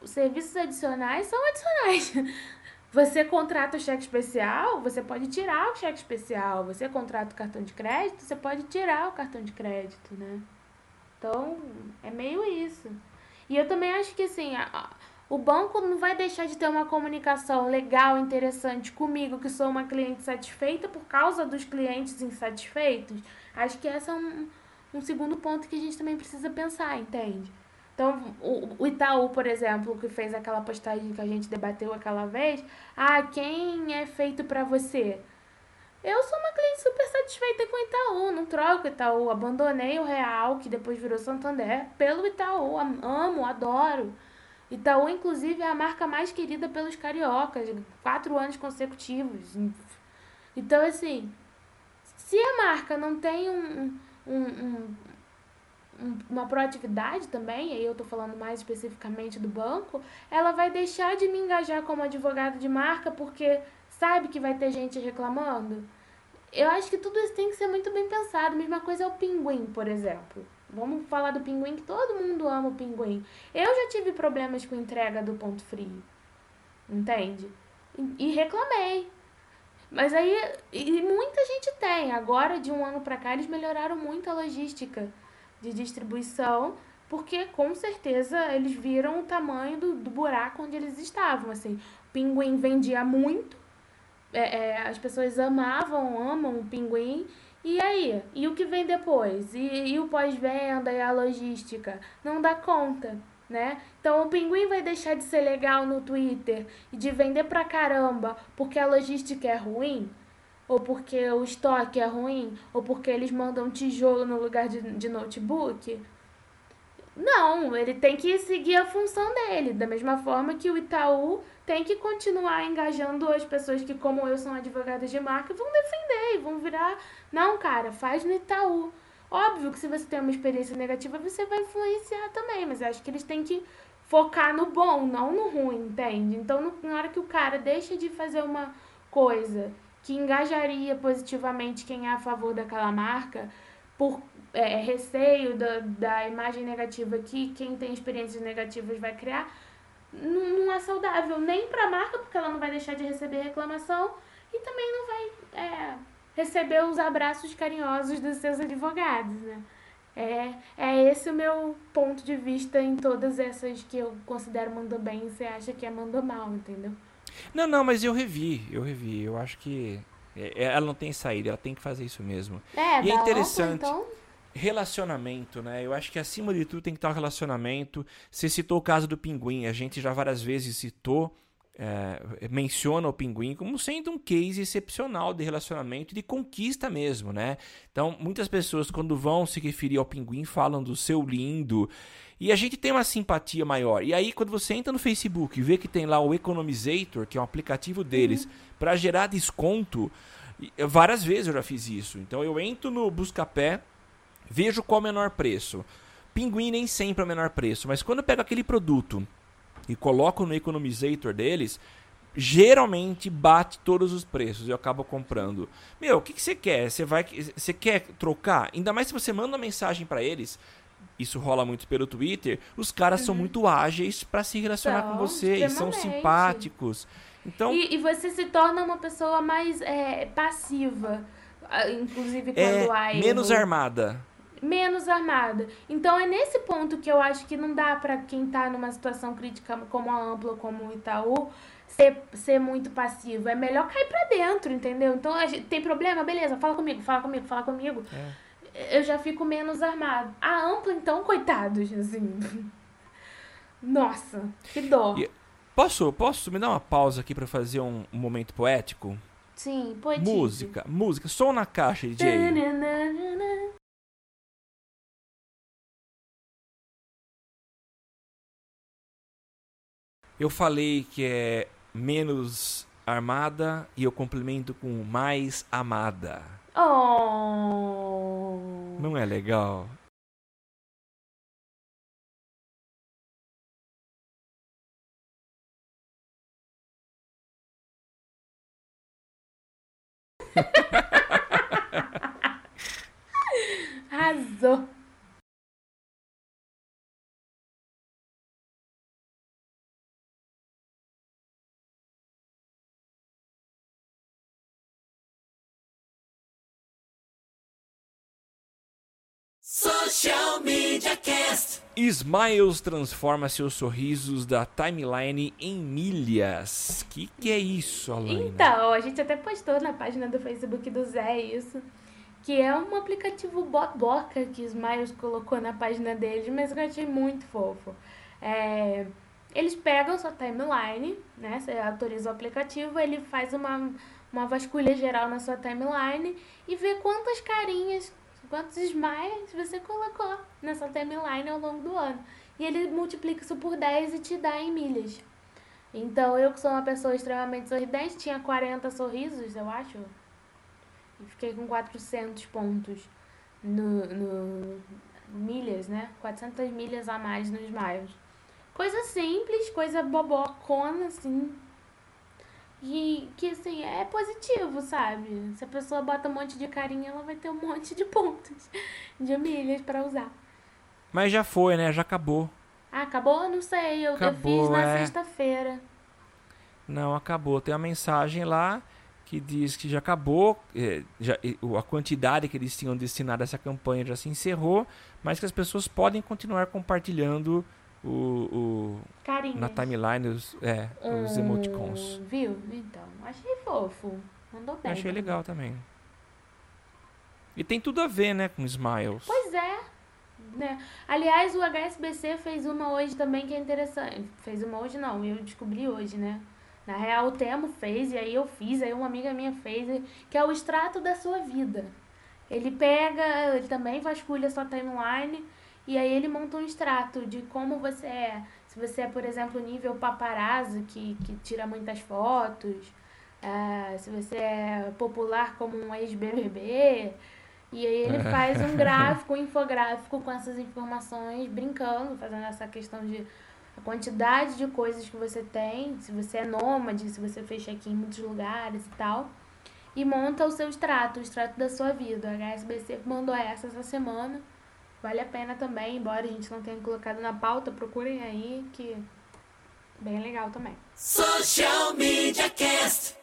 Os serviços adicionais são adicionais. <laughs> Você contrata o cheque especial, você pode tirar o cheque especial. Você contrata o cartão de crédito, você pode tirar o cartão de crédito, né? Então, é meio isso. E eu também acho que assim, a, o banco não vai deixar de ter uma comunicação legal, interessante comigo, que sou uma cliente satisfeita, por causa dos clientes insatisfeitos. Acho que esse é um, um segundo ponto que a gente também precisa pensar, entende? Então, o, Itaú, por exemplo, que fez aquela postagem que a gente debateu aquela vez, ah, quem é feito para você? Eu sou uma cliente super satisfeita com o Itaú, não troco o Itaú, abandonei o Real, que depois virou Santander, pelo Itaú, amo, adoro. Itaú, inclusive, é a marca mais querida pelos cariocas, quatro anos consecutivos. Então, assim, se a marca não tem um, um, um uma proatividade também, aí eu tô falando mais especificamente do banco, ela vai deixar de me engajar como advogado de marca porque sabe que vai ter gente reclamando. Eu acho que tudo isso tem que ser muito bem pensado. Mesma coisa é o pinguim, por exemplo. Vamos falar do pinguim, que todo mundo ama o pinguim. Eu já tive problemas com entrega do ponto frio. Entende? E reclamei. Mas aí, e muita gente tem. Agora, de um ano para cá, eles melhoraram muito a logística de distribuição, porque com certeza eles viram o tamanho do, do buraco onde eles estavam. Assim, o pinguim vendia muito, é, é, as pessoas amavam, amam o pinguim. E aí? E o que vem depois? E, e o pós-venda e a logística? Não dá conta, né? Então o pinguim vai deixar de ser legal no Twitter e de vender pra caramba porque a logística é ruim? Ou porque o estoque é ruim, ou porque eles mandam tijolo no lugar de, de notebook. Não, ele tem que seguir a função dele, da mesma forma que o Itaú tem que continuar engajando as pessoas que, como eu, são advogadas de marca, vão defender e vão virar. Não, cara, faz no Itaú. Óbvio que se você tem uma experiência negativa, você vai influenciar também, mas eu acho que eles têm que focar no bom, não no ruim, entende? Então, na hora que o cara deixa de fazer uma coisa que engajaria positivamente quem é a favor daquela marca por é, receio da, da imagem negativa que quem tem experiências negativas vai criar, não, não é saudável nem para a marca, porque ela não vai deixar de receber reclamação e também não vai é, receber os abraços carinhosos dos seus advogados, né? É, é esse o meu ponto de vista em todas essas que eu considero mandou bem e você acha que é mandou mal, entendeu? Não, não, mas eu revi, eu revi. Eu acho que é, é, ela não tem saída, ela tem que fazer isso mesmo. É, e é interessante. então... Relacionamento, né? Eu acho que acima de tudo tem que estar o relacionamento. Você citou o caso do pinguim, a gente já várias vezes citou é, menciona o pinguim como sendo um case excepcional de relacionamento e de conquista mesmo, né? Então, muitas pessoas, quando vão se referir ao pinguim, falam do seu lindo. E a gente tem uma simpatia maior. E aí, quando você entra no Facebook e vê que tem lá o Economizator, que é um aplicativo deles, uhum. para gerar desconto, várias vezes eu já fiz isso. Então, eu entro no Buscapé, vejo qual é o menor preço. Pinguim nem sempre é o menor preço, mas quando eu pego aquele produto e coloco no economizator deles, geralmente bate todos os preços e eu acabo comprando. Meu, o que, que você quer? Você vai, você quer trocar? Ainda mais se você manda uma mensagem para eles. Isso rola muito pelo Twitter. Os caras uhum. são muito ágeis para se relacionar então, com você e são simpáticos. Então e, e, você se torna uma pessoa mais é, passiva, inclusive quando é, há menos armada menos armada. Então é nesse ponto que eu acho que não dá para quem tá numa situação crítica como a Ampla, como o Itaú, ser, ser muito passivo. É melhor cair para dentro, entendeu? Então gente, tem problema, beleza, fala comigo, fala comigo, fala comigo. É. Eu já fico menos armado. A Ampla, então, coitados, assim. Nossa, que dó. E, posso, posso me dar uma pausa aqui para fazer um, um, momento poético? Sim, poético. Música, música, som na caixa, DJ. Eu falei que é menos armada e eu complemento com mais amada. Oh. Não é legal? <laughs> Arrasou. Social Media Cast. Smiles transforma seus sorrisos da timeline em milhas. Que que é isso, Alaina? Então, a gente até postou na página do Facebook do Zé isso. Que é um aplicativo boboca que o Smiles colocou na página deles, mas eu achei muito fofo. É, eles pegam sua timeline, né? Você autoriza o aplicativo, ele faz uma, uma vasculha geral na sua timeline e vê quantas carinhas, quantos smiles você colocou nessa timeline ao longo do ano. E ele multiplica isso por 10 e te dá em milhas. Então, eu que sou uma pessoa extremamente sorridente, tinha 40 sorrisos, eu acho. E fiquei com 400 pontos no, no milhas, né? 400 milhas a mais nos Smiles. Coisa simples, coisa bobocona, assim. E que, assim, é positivo, sabe? Se a pessoa bota um monte de carinha, ela vai ter um monte de pontos de milhas pra usar. Mas já foi, né? Já acabou. Ah, acabou? Não sei. Eu, eu Acabou, fiz na é. sexta-feira. Não, acabou. Tem uma mensagem lá que diz que já acabou, eh, já, a quantidade que eles tinham destinado a essa campanha já se encerrou, mas que as pessoas podem continuar compartilhando o, o- na timeline os, é, os emoticons. Hum, Viu? Então, achei fofo. Mandou bem. Achei legal também. E tem tudo a ver, né, com Smiles. Pois é. Né? Aliás, o HSBC fez uma hoje também que é interessante. Fez uma hoje não, eu descobri hoje, né? Na real, o Temo fez, e aí eu fiz, aí uma amiga minha fez, que é o extrato da sua vida. Ele pega, ele também vasculha sua timeline, e aí ele monta um extrato de como você é. Se você é, por exemplo, nível paparazzo, que, que tira muitas fotos, ah, se você é popular como um ex-BBB, e aí ele faz um gráfico, <laughs> um infográfico com essas informações, brincando, fazendo essa questão de a quantidade de coisas que você tem, se você é nômade, se você fez check em muitos lugares e tal. E monta o seu extrato, o extrato da sua vida. O HSBC mandou essa essa semana. Vale a pena também, embora a gente não tenha colocado na pauta, procurem aí que bem legal também. Social Media Cast.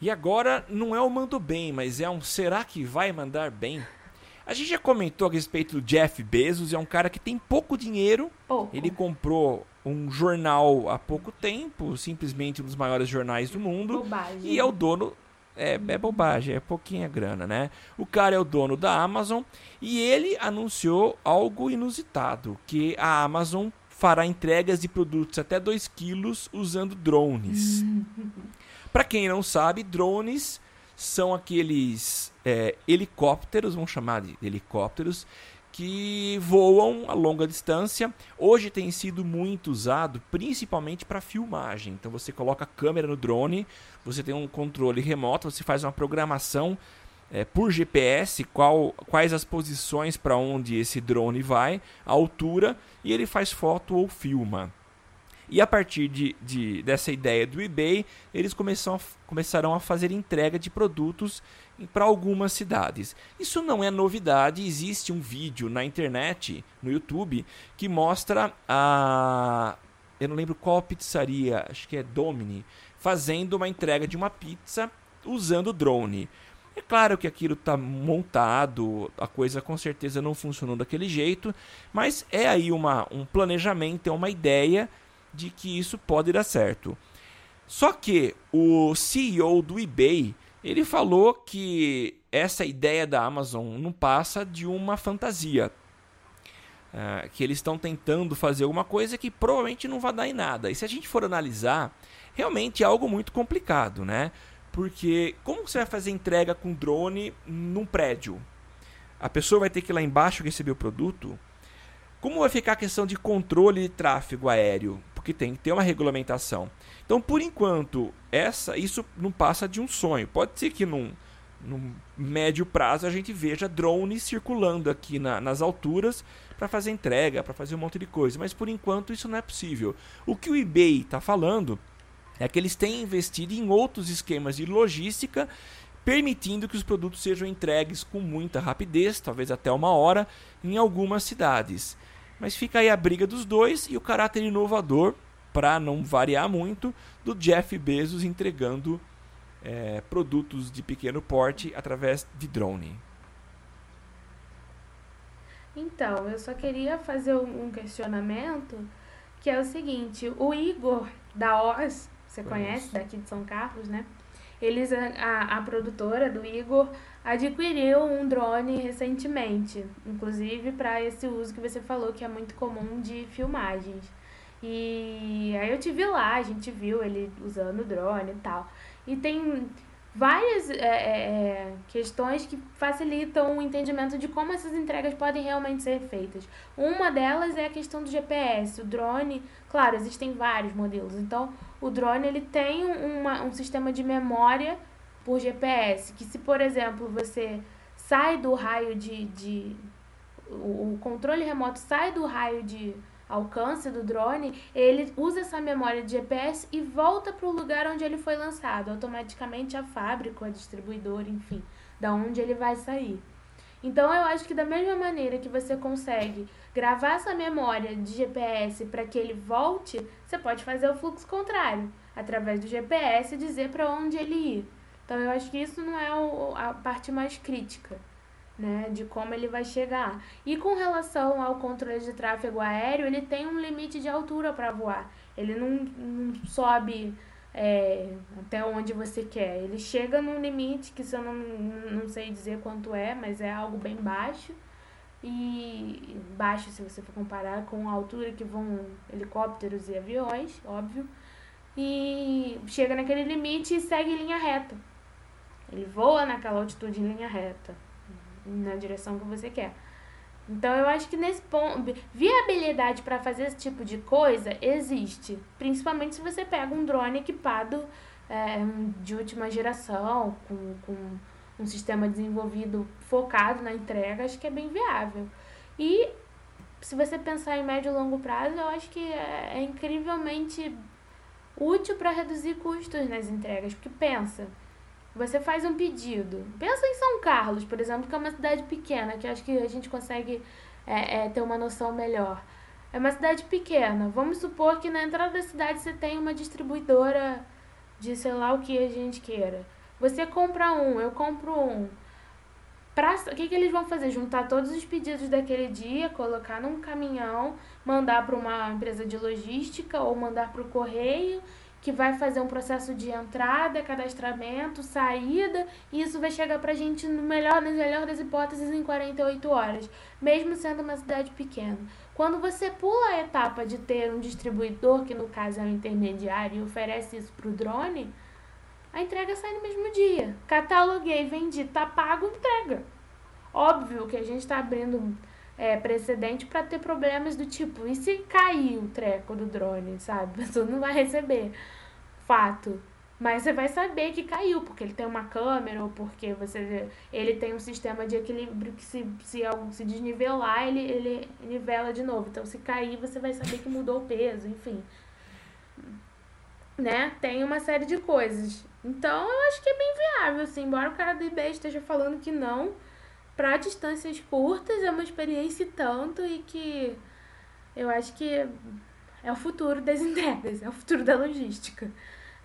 E agora não é o mando bem, mas é um será que vai mandar bem? A gente já comentou a respeito do Jeff Bezos, é um cara que tem pouco dinheiro. Pouco. Ele comprou um jornal há pouco tempo, simplesmente um dos maiores jornais do mundo. Bobagem. E é o dono. É, é bobagem, é pouquinha grana, né? O cara é o dono da Amazon e ele anunciou algo inusitado: que a Amazon fará entregas de produtos até 2 quilos usando drones. <laughs> Para quem não sabe, drones são aqueles é, helicópteros, vamos chamar de helicópteros, que voam a longa distância. Hoje tem sido muito usado, principalmente para filmagem. Então você coloca a câmera no drone, você tem um controle remoto, você faz uma programação é, por GPS, qual, quais as posições para onde esse drone vai, a altura, e ele faz foto ou filma. E a partir de, de- dessa ideia do eBay, eles começam a começaram a fazer entrega de produtos para algumas cidades. Isso não é novidade, existe um vídeo na internet, no YouTube, que mostra a. Eu não lembro qual pizzaria, acho que é Domini, fazendo uma entrega de uma pizza usando drone. É claro que aquilo está montado, a coisa com certeza não funcionou daquele jeito, mas é aí uma, um planejamento, é uma ideia de que isso pode dar certo. Só que o CEO do eBay, ele falou que essa ideia da Amazon não passa de uma fantasia. Ah, que eles estão tentando fazer alguma coisa que provavelmente não vai dar em nada. E se a gente for analisar, realmente é algo muito complicado, né? Porque como você vai fazer entrega com drone num prédio? A pessoa vai ter que ir lá embaixo receber o produto. Como vai ficar a questão de controle de tráfego aéreo? Porque tem que ter uma regulamentação. Então, por enquanto, essa isso não passa de um sonho. Pode ser que num, num médio prazo a gente veja drones circulando aqui na, nas alturas para fazer entrega, para fazer um monte de coisa. Mas por enquanto isso não é possível. O que o eBay está falando é que eles têm investido em outros esquemas de logística, permitindo que os produtos sejam entregues com muita rapidez, talvez até uma hora, em algumas cidades. Mas fica aí a briga dos dois e o caráter inovador, para não variar muito, do Jeff Bezos entregando é, produtos de pequeno porte através de drone. Então, eu só queria fazer um questionamento que é o seguinte: o Igor da Oz, você conhece, daqui de São Carlos, né? Eles, a, a produtora do Igor adquiriu um drone recentemente, inclusive para esse uso que você falou que é muito comum de filmagens. E aí eu te vi lá, a gente viu ele usando o drone e tal. E tem várias é, é, questões que facilitam o entendimento de como essas entregas podem realmente ser feitas. Uma delas é a questão do GPS. O drone, claro, existem vários modelos. Então, o drone ele tem uma, um sistema de memória por GPS, que se, por exemplo, você sai do raio de, de o, o controle remoto sai do raio de alcance do drone, ele usa essa memória de GPS e volta para o lugar onde ele foi lançado, automaticamente a fábrica, a distribuidora, enfim, da onde ele vai sair. Então eu acho que da mesma maneira que você consegue gravar essa memória de GPS para que ele volte, você pode fazer o fluxo contrário, através do GPS dizer para onde ele ir. Então eu acho que isso não é a parte mais crítica né, de como ele vai chegar. E com relação ao controle de tráfego aéreo, ele tem um limite de altura para voar. Ele não, não sobe é, até onde você quer. Ele chega num limite que eu não, não sei dizer quanto é, mas é algo bem baixo. E baixo se você for comparar com a altura que vão helicópteros e aviões, óbvio. E chega naquele limite e segue linha reta. Ele voa naquela altitude em linha reta na direção que você quer. Então eu acho que nesse ponto, viabilidade para fazer esse tipo de coisa existe, principalmente se você pega um drone equipado é, de última geração, com, com um sistema desenvolvido focado na entrega, acho que é bem viável. E se você pensar em médio e longo prazo, eu acho que é, é incrivelmente útil para reduzir custos nas entregas, porque pensa, você faz um pedido. Pensa em São Carlos, por exemplo, que é uma cidade pequena, que acho que a gente consegue é, é, ter uma noção melhor. É uma cidade pequena. Vamos supor que na entrada da cidade você tem uma distribuidora de sei lá o que a gente queira. Você compra um, eu compro um. Pra, o que, que eles vão fazer? Juntar todos os pedidos daquele dia, colocar num caminhão, mandar para uma empresa de logística ou mandar para o correio que vai fazer um processo de entrada, cadastramento, saída, e isso vai chegar pra gente no melhor, na melhor das hipóteses em 48 horas, mesmo sendo uma cidade pequena. Quando você pula a etapa de ter um distribuidor, que no caso é um intermediário, e oferece isso pro drone, a entrega sai no mesmo dia. Cataloguei, vendi, tá pago, entrega. Óbvio que a gente está abrindo é, precedente para ter problemas do tipo, e se cair o treco do drone, sabe? A pessoa não vai receber. Fato. Mas você vai saber que caiu, porque ele tem uma câmera, ou porque você ele tem um sistema de equilíbrio que se, se, algo se desnivelar, ele, ele nivela de novo. Então, se cair, você vai saber que mudou o peso, enfim. Né? Tem uma série de coisas. Então, eu acho que é bem viável, assim. Embora o cara do eBay esteja falando que não, para distâncias curtas é uma experiência tanto e que eu acho que é o futuro das <laughs> entregas, é o futuro da logística.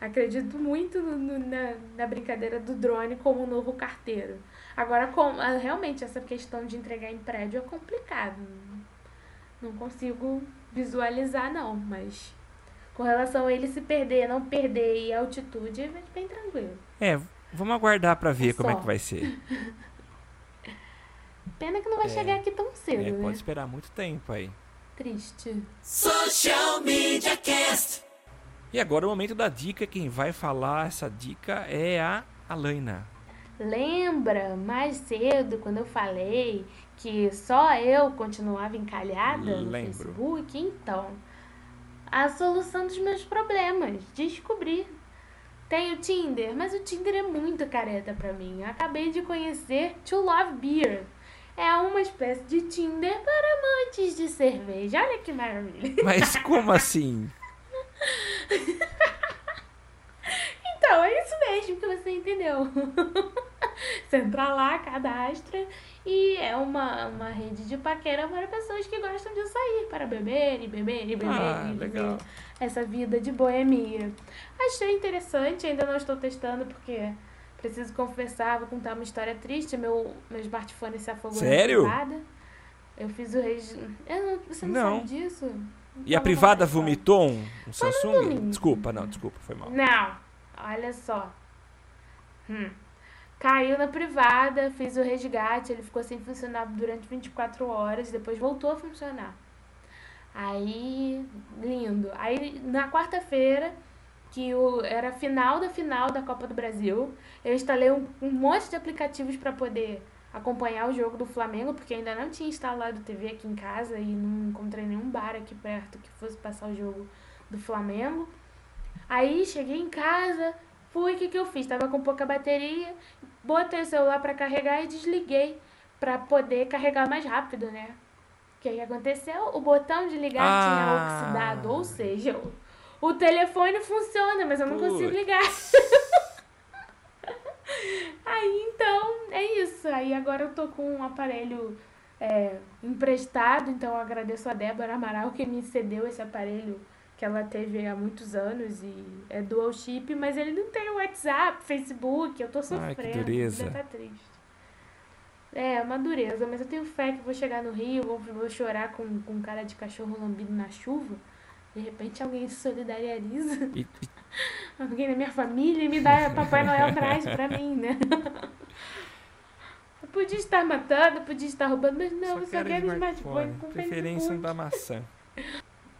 Acredito muito no, no, na, na brincadeira do drone como um novo carteiro. Agora, com, ah, realmente, essa questão de entregar em prédio é complicado. Não consigo visualizar, não, mas com relação a ele se perder, não perder e altitude, é bem tranquilo. É, vamos aguardar para ver é como é que vai ser. <laughs> Pena que não vai é, chegar aqui tão cedo, é, né? Pode esperar muito tempo aí. Triste. Social Media Cast. E agora o momento da dica. Quem vai falar essa dica é a Alaina. Lembra mais cedo quando eu falei que só eu continuava encalhada no Lembro. Facebook? Então, a solução dos meus problemas, descobri. Tenho Tinder, mas o Tinder é muito careta pra mim. Eu acabei de conhecer To Love Beer. É uma espécie de Tinder para amantes de cerveja. Olha que maravilha. <laughs> Mas como assim? Então, é isso mesmo que você entendeu. <laughs> Você entra lá, cadastra e é uma, uma rede de paquera para pessoas que gostam de sair para beber e beber e beber Ah, e legal. essa vida de boemia. Achei interessante, ainda não estou testando porque preciso confessar, vou contar uma história triste. Meu, meu smartphone se afogou Sério? na privada. Eu fiz o registro. Você não, Não. sabe disso? E a privada vomitou um, um Samsung? domingo. Desculpa, não, desculpa, foi mal. Não, olha só. Hum. Caiu na privada, fiz o resgate, ele ficou sem funcionar durante 24 horas, depois voltou a funcionar. Aí, lindo. Aí, na quarta-feira, que o, era final da final da Copa do Brasil, eu instalei um, um monte de aplicativos para poder acompanhar o jogo do Flamengo, porque ainda não tinha instalado TV aqui em casa e não encontrei nenhum bar aqui perto que fosse passar o jogo do Flamengo. Aí cheguei em casa, fui, o que, que eu fiz? Tava com pouca bateria, botei o celular para carregar e desliguei para poder carregar mais rápido, né? O que, que aconteceu? O botão de ligar Ah. tinha oxidado, ou seja, o, telefone funciona, mas eu não consigo Putz. ligar. <laughs> Aí então, é isso. Aí agora eu tô com um aparelho é, emprestado, então eu agradeço a Débora Amaral que me cedeu esse aparelho que ela teve há muitos anos e é dual chip, mas ele não tem WhatsApp, Facebook, eu tô Ai, que sofrendo. dureza. Tá triste. É, uma dureza, mas eu tenho fé que vou chegar no Rio, vou, vou chorar com, com cara de cachorro lambido na chuva. De repente alguém se solidariza, E- e- <laughs> alguém da minha família e me dá Papai Noel traz pra mim, né? Eu podia estar matando, podia estar roubando, mas não, eu só quero smartphone com Preferência da maçã.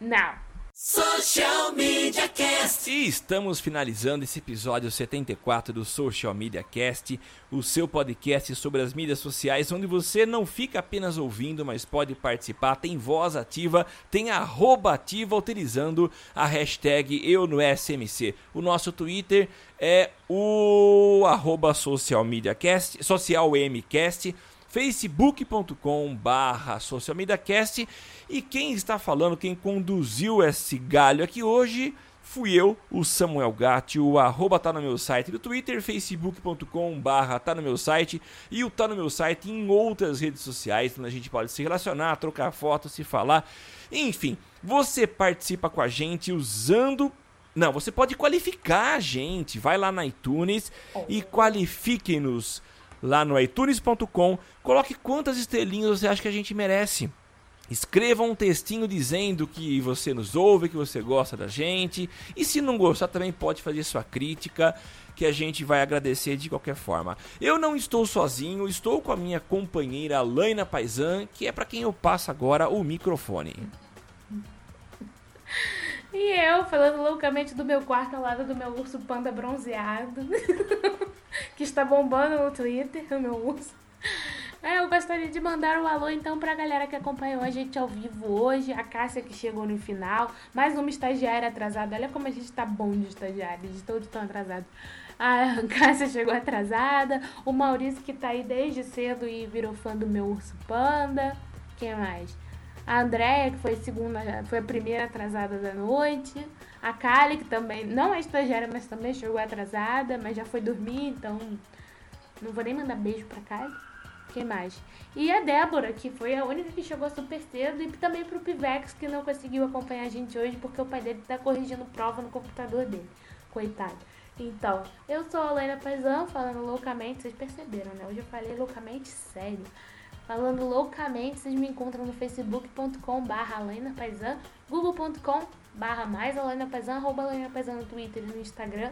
Não. Social Media Cast. E estamos finalizando esse episódio 74 do Social Media Cast, o seu podcast sobre as mídias sociais, onde você não fica apenas ouvindo, mas pode participar, tem voz ativa, tem arroba ativa utilizando a hashtag eu no SMC. O nosso Twitter é o arroba Social Media Cast, Social MCast, facebook.com barra socialmediacast. E quem está falando, quem conduziu esse galho aqui hoje fui eu, o Samuel Gatti, o arroba tá no meu site do Twitter, facebook.com barra tá no meu site. E o tá no meu site em outras redes sociais, onde a gente pode se relacionar, trocar fotos, se falar, enfim, você participa com a gente usando não, você pode qualificar a gente. Vai lá na iTunes e qualifique-nos lá no iTunes.com. Coloque quantas estrelinhas você acha que a gente merece. Escreva um textinho dizendo que você nos ouve, que você gosta da gente. E se não gostar, também pode fazer sua crítica, que a gente vai agradecer de qualquer forma. Eu não estou sozinho, estou com a minha companheira Laina Paisan, que é para quem eu passo agora o microfone. E eu falando loucamente do meu quarto ao lado do meu urso panda bronzeado, <laughs> que está bombando no Twitter, o meu urso. É, eu gostaria de mandar um alô então pra galera que acompanhou a gente ao vivo hoje, a Cássia que chegou no final, mais uma estagiária atrasada. Olha como a gente tá bom de estagiários, de todos tão atrasados. A <laughs> Cássia chegou atrasada, o Maurício que tá aí desde cedo e virou fã do meu urso panda. Quem mais? A Andréia, que foi a segunda, foi a primeira atrasada da noite. A Kali, que também não é estagiária, mas também chegou atrasada, mas já foi dormir, então não vou nem mandar beijo pra Kali. Quem mais? E a Débora, que foi a única que chegou super cedo, e também pro Pivex, que não conseguiu acompanhar a gente hoje, porque o pai dele tá corrigindo prova no computador dele. Coitado. Então, eu sou a Helena Paisão, falando loucamente, vocês perceberam, né? Hoje eu falei loucamente sério. Falando loucamente, vocês me encontram no facebook.com barra Alena Paisan, google.com barra mais Alena Paisan, arroba Alena Paisan no Twitter e no Instagram.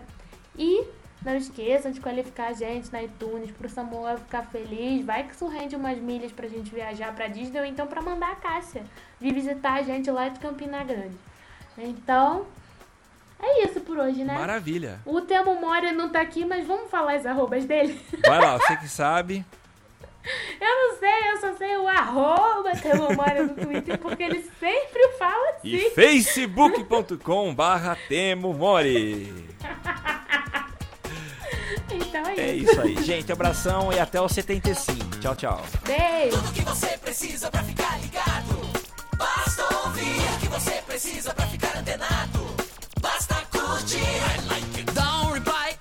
E não esqueçam de qualificar a gente na iTunes pro Samuel ficar feliz. Vai que isso rende umas milhas pra gente viajar pra Disney ou então pra mandar a Cássia vir visitar a gente lá de Campina Grande. Então, É isso por hoje, né? Maravilha. O Temo Mori não tá aqui, mas vamos falar as arrobas dele? Vai lá, <laughs> você que sabe. <laughs> Eu não sei, eu só sei o arroba Temo Mori no Twitter, porque ele sempre fala assim. E facebook.com barra Temo Mori. <laughs> Então é, É isso. isso aí, gente. Abração e até o 75. Tchau, tchau. Beijo. Tudo que você precisa pra ficar ligado. Basta ouvir o que você precisa pra ficar antenado. Basta curtir. Dá um reply,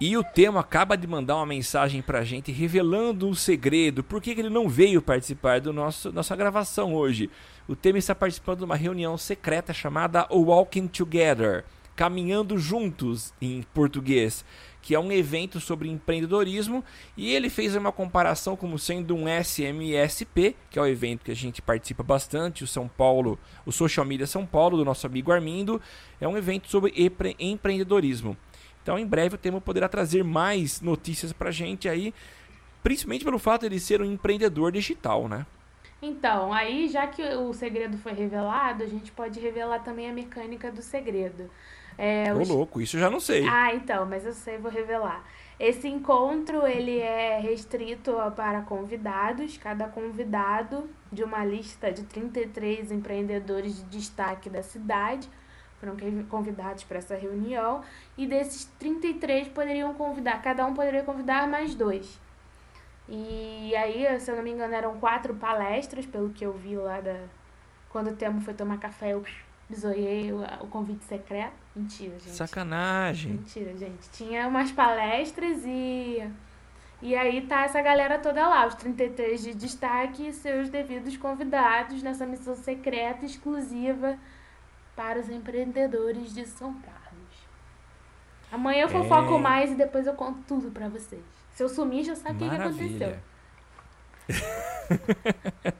E o Temo acaba de mandar uma mensagem pra gente revelando um segredo. Por que, que ele não veio participar do nosso nossa gravação hoje? O Temo está participando de uma reunião secreta chamada Walking Together, Caminhando Juntos em português, que é um evento sobre empreendedorismo, e ele fez uma comparação como sendo um SMSP, que é o evento que a gente participa bastante, o São Paulo, o Social Media São Paulo, do nosso amigo Armindo, é um evento sobre empre- empreendedorismo. Então, em breve, o Temo poderá trazer mais notícias pra gente aí, principalmente pelo fato de ele ser um empreendedor digital, né? Então, aí já que o segredo foi revelado, a gente pode revelar também a mecânica do segredo. É, Ô os- louco, isso eu já não sei. Ah, então, mas eu sei, vou revelar. Esse encontro, ele é restrito para convidados. Cada convidado de uma lista de 33 empreendedores de destaque da cidade foram convidados para essa reunião. E desses 33 poderiam convidar, cada um poderia convidar mais dois. E aí, se eu não me engano, eram quatro palestras, pelo que eu vi lá da. Quando o Temo foi tomar café, eu bisoiei o, o convite secreto. Mentira, gente. Sacanagem. Mentira, gente. Tinha umas palestras e. E aí tá essa galera toda lá, os 33 de destaque e seus devidos convidados nessa missão secreta exclusiva para os empreendedores de São Carlos. Amanhã eu fofoco É. mais e depois eu conto tudo pra vocês. Se eu sumir, já sabe o que, que aconteceu. <laughs>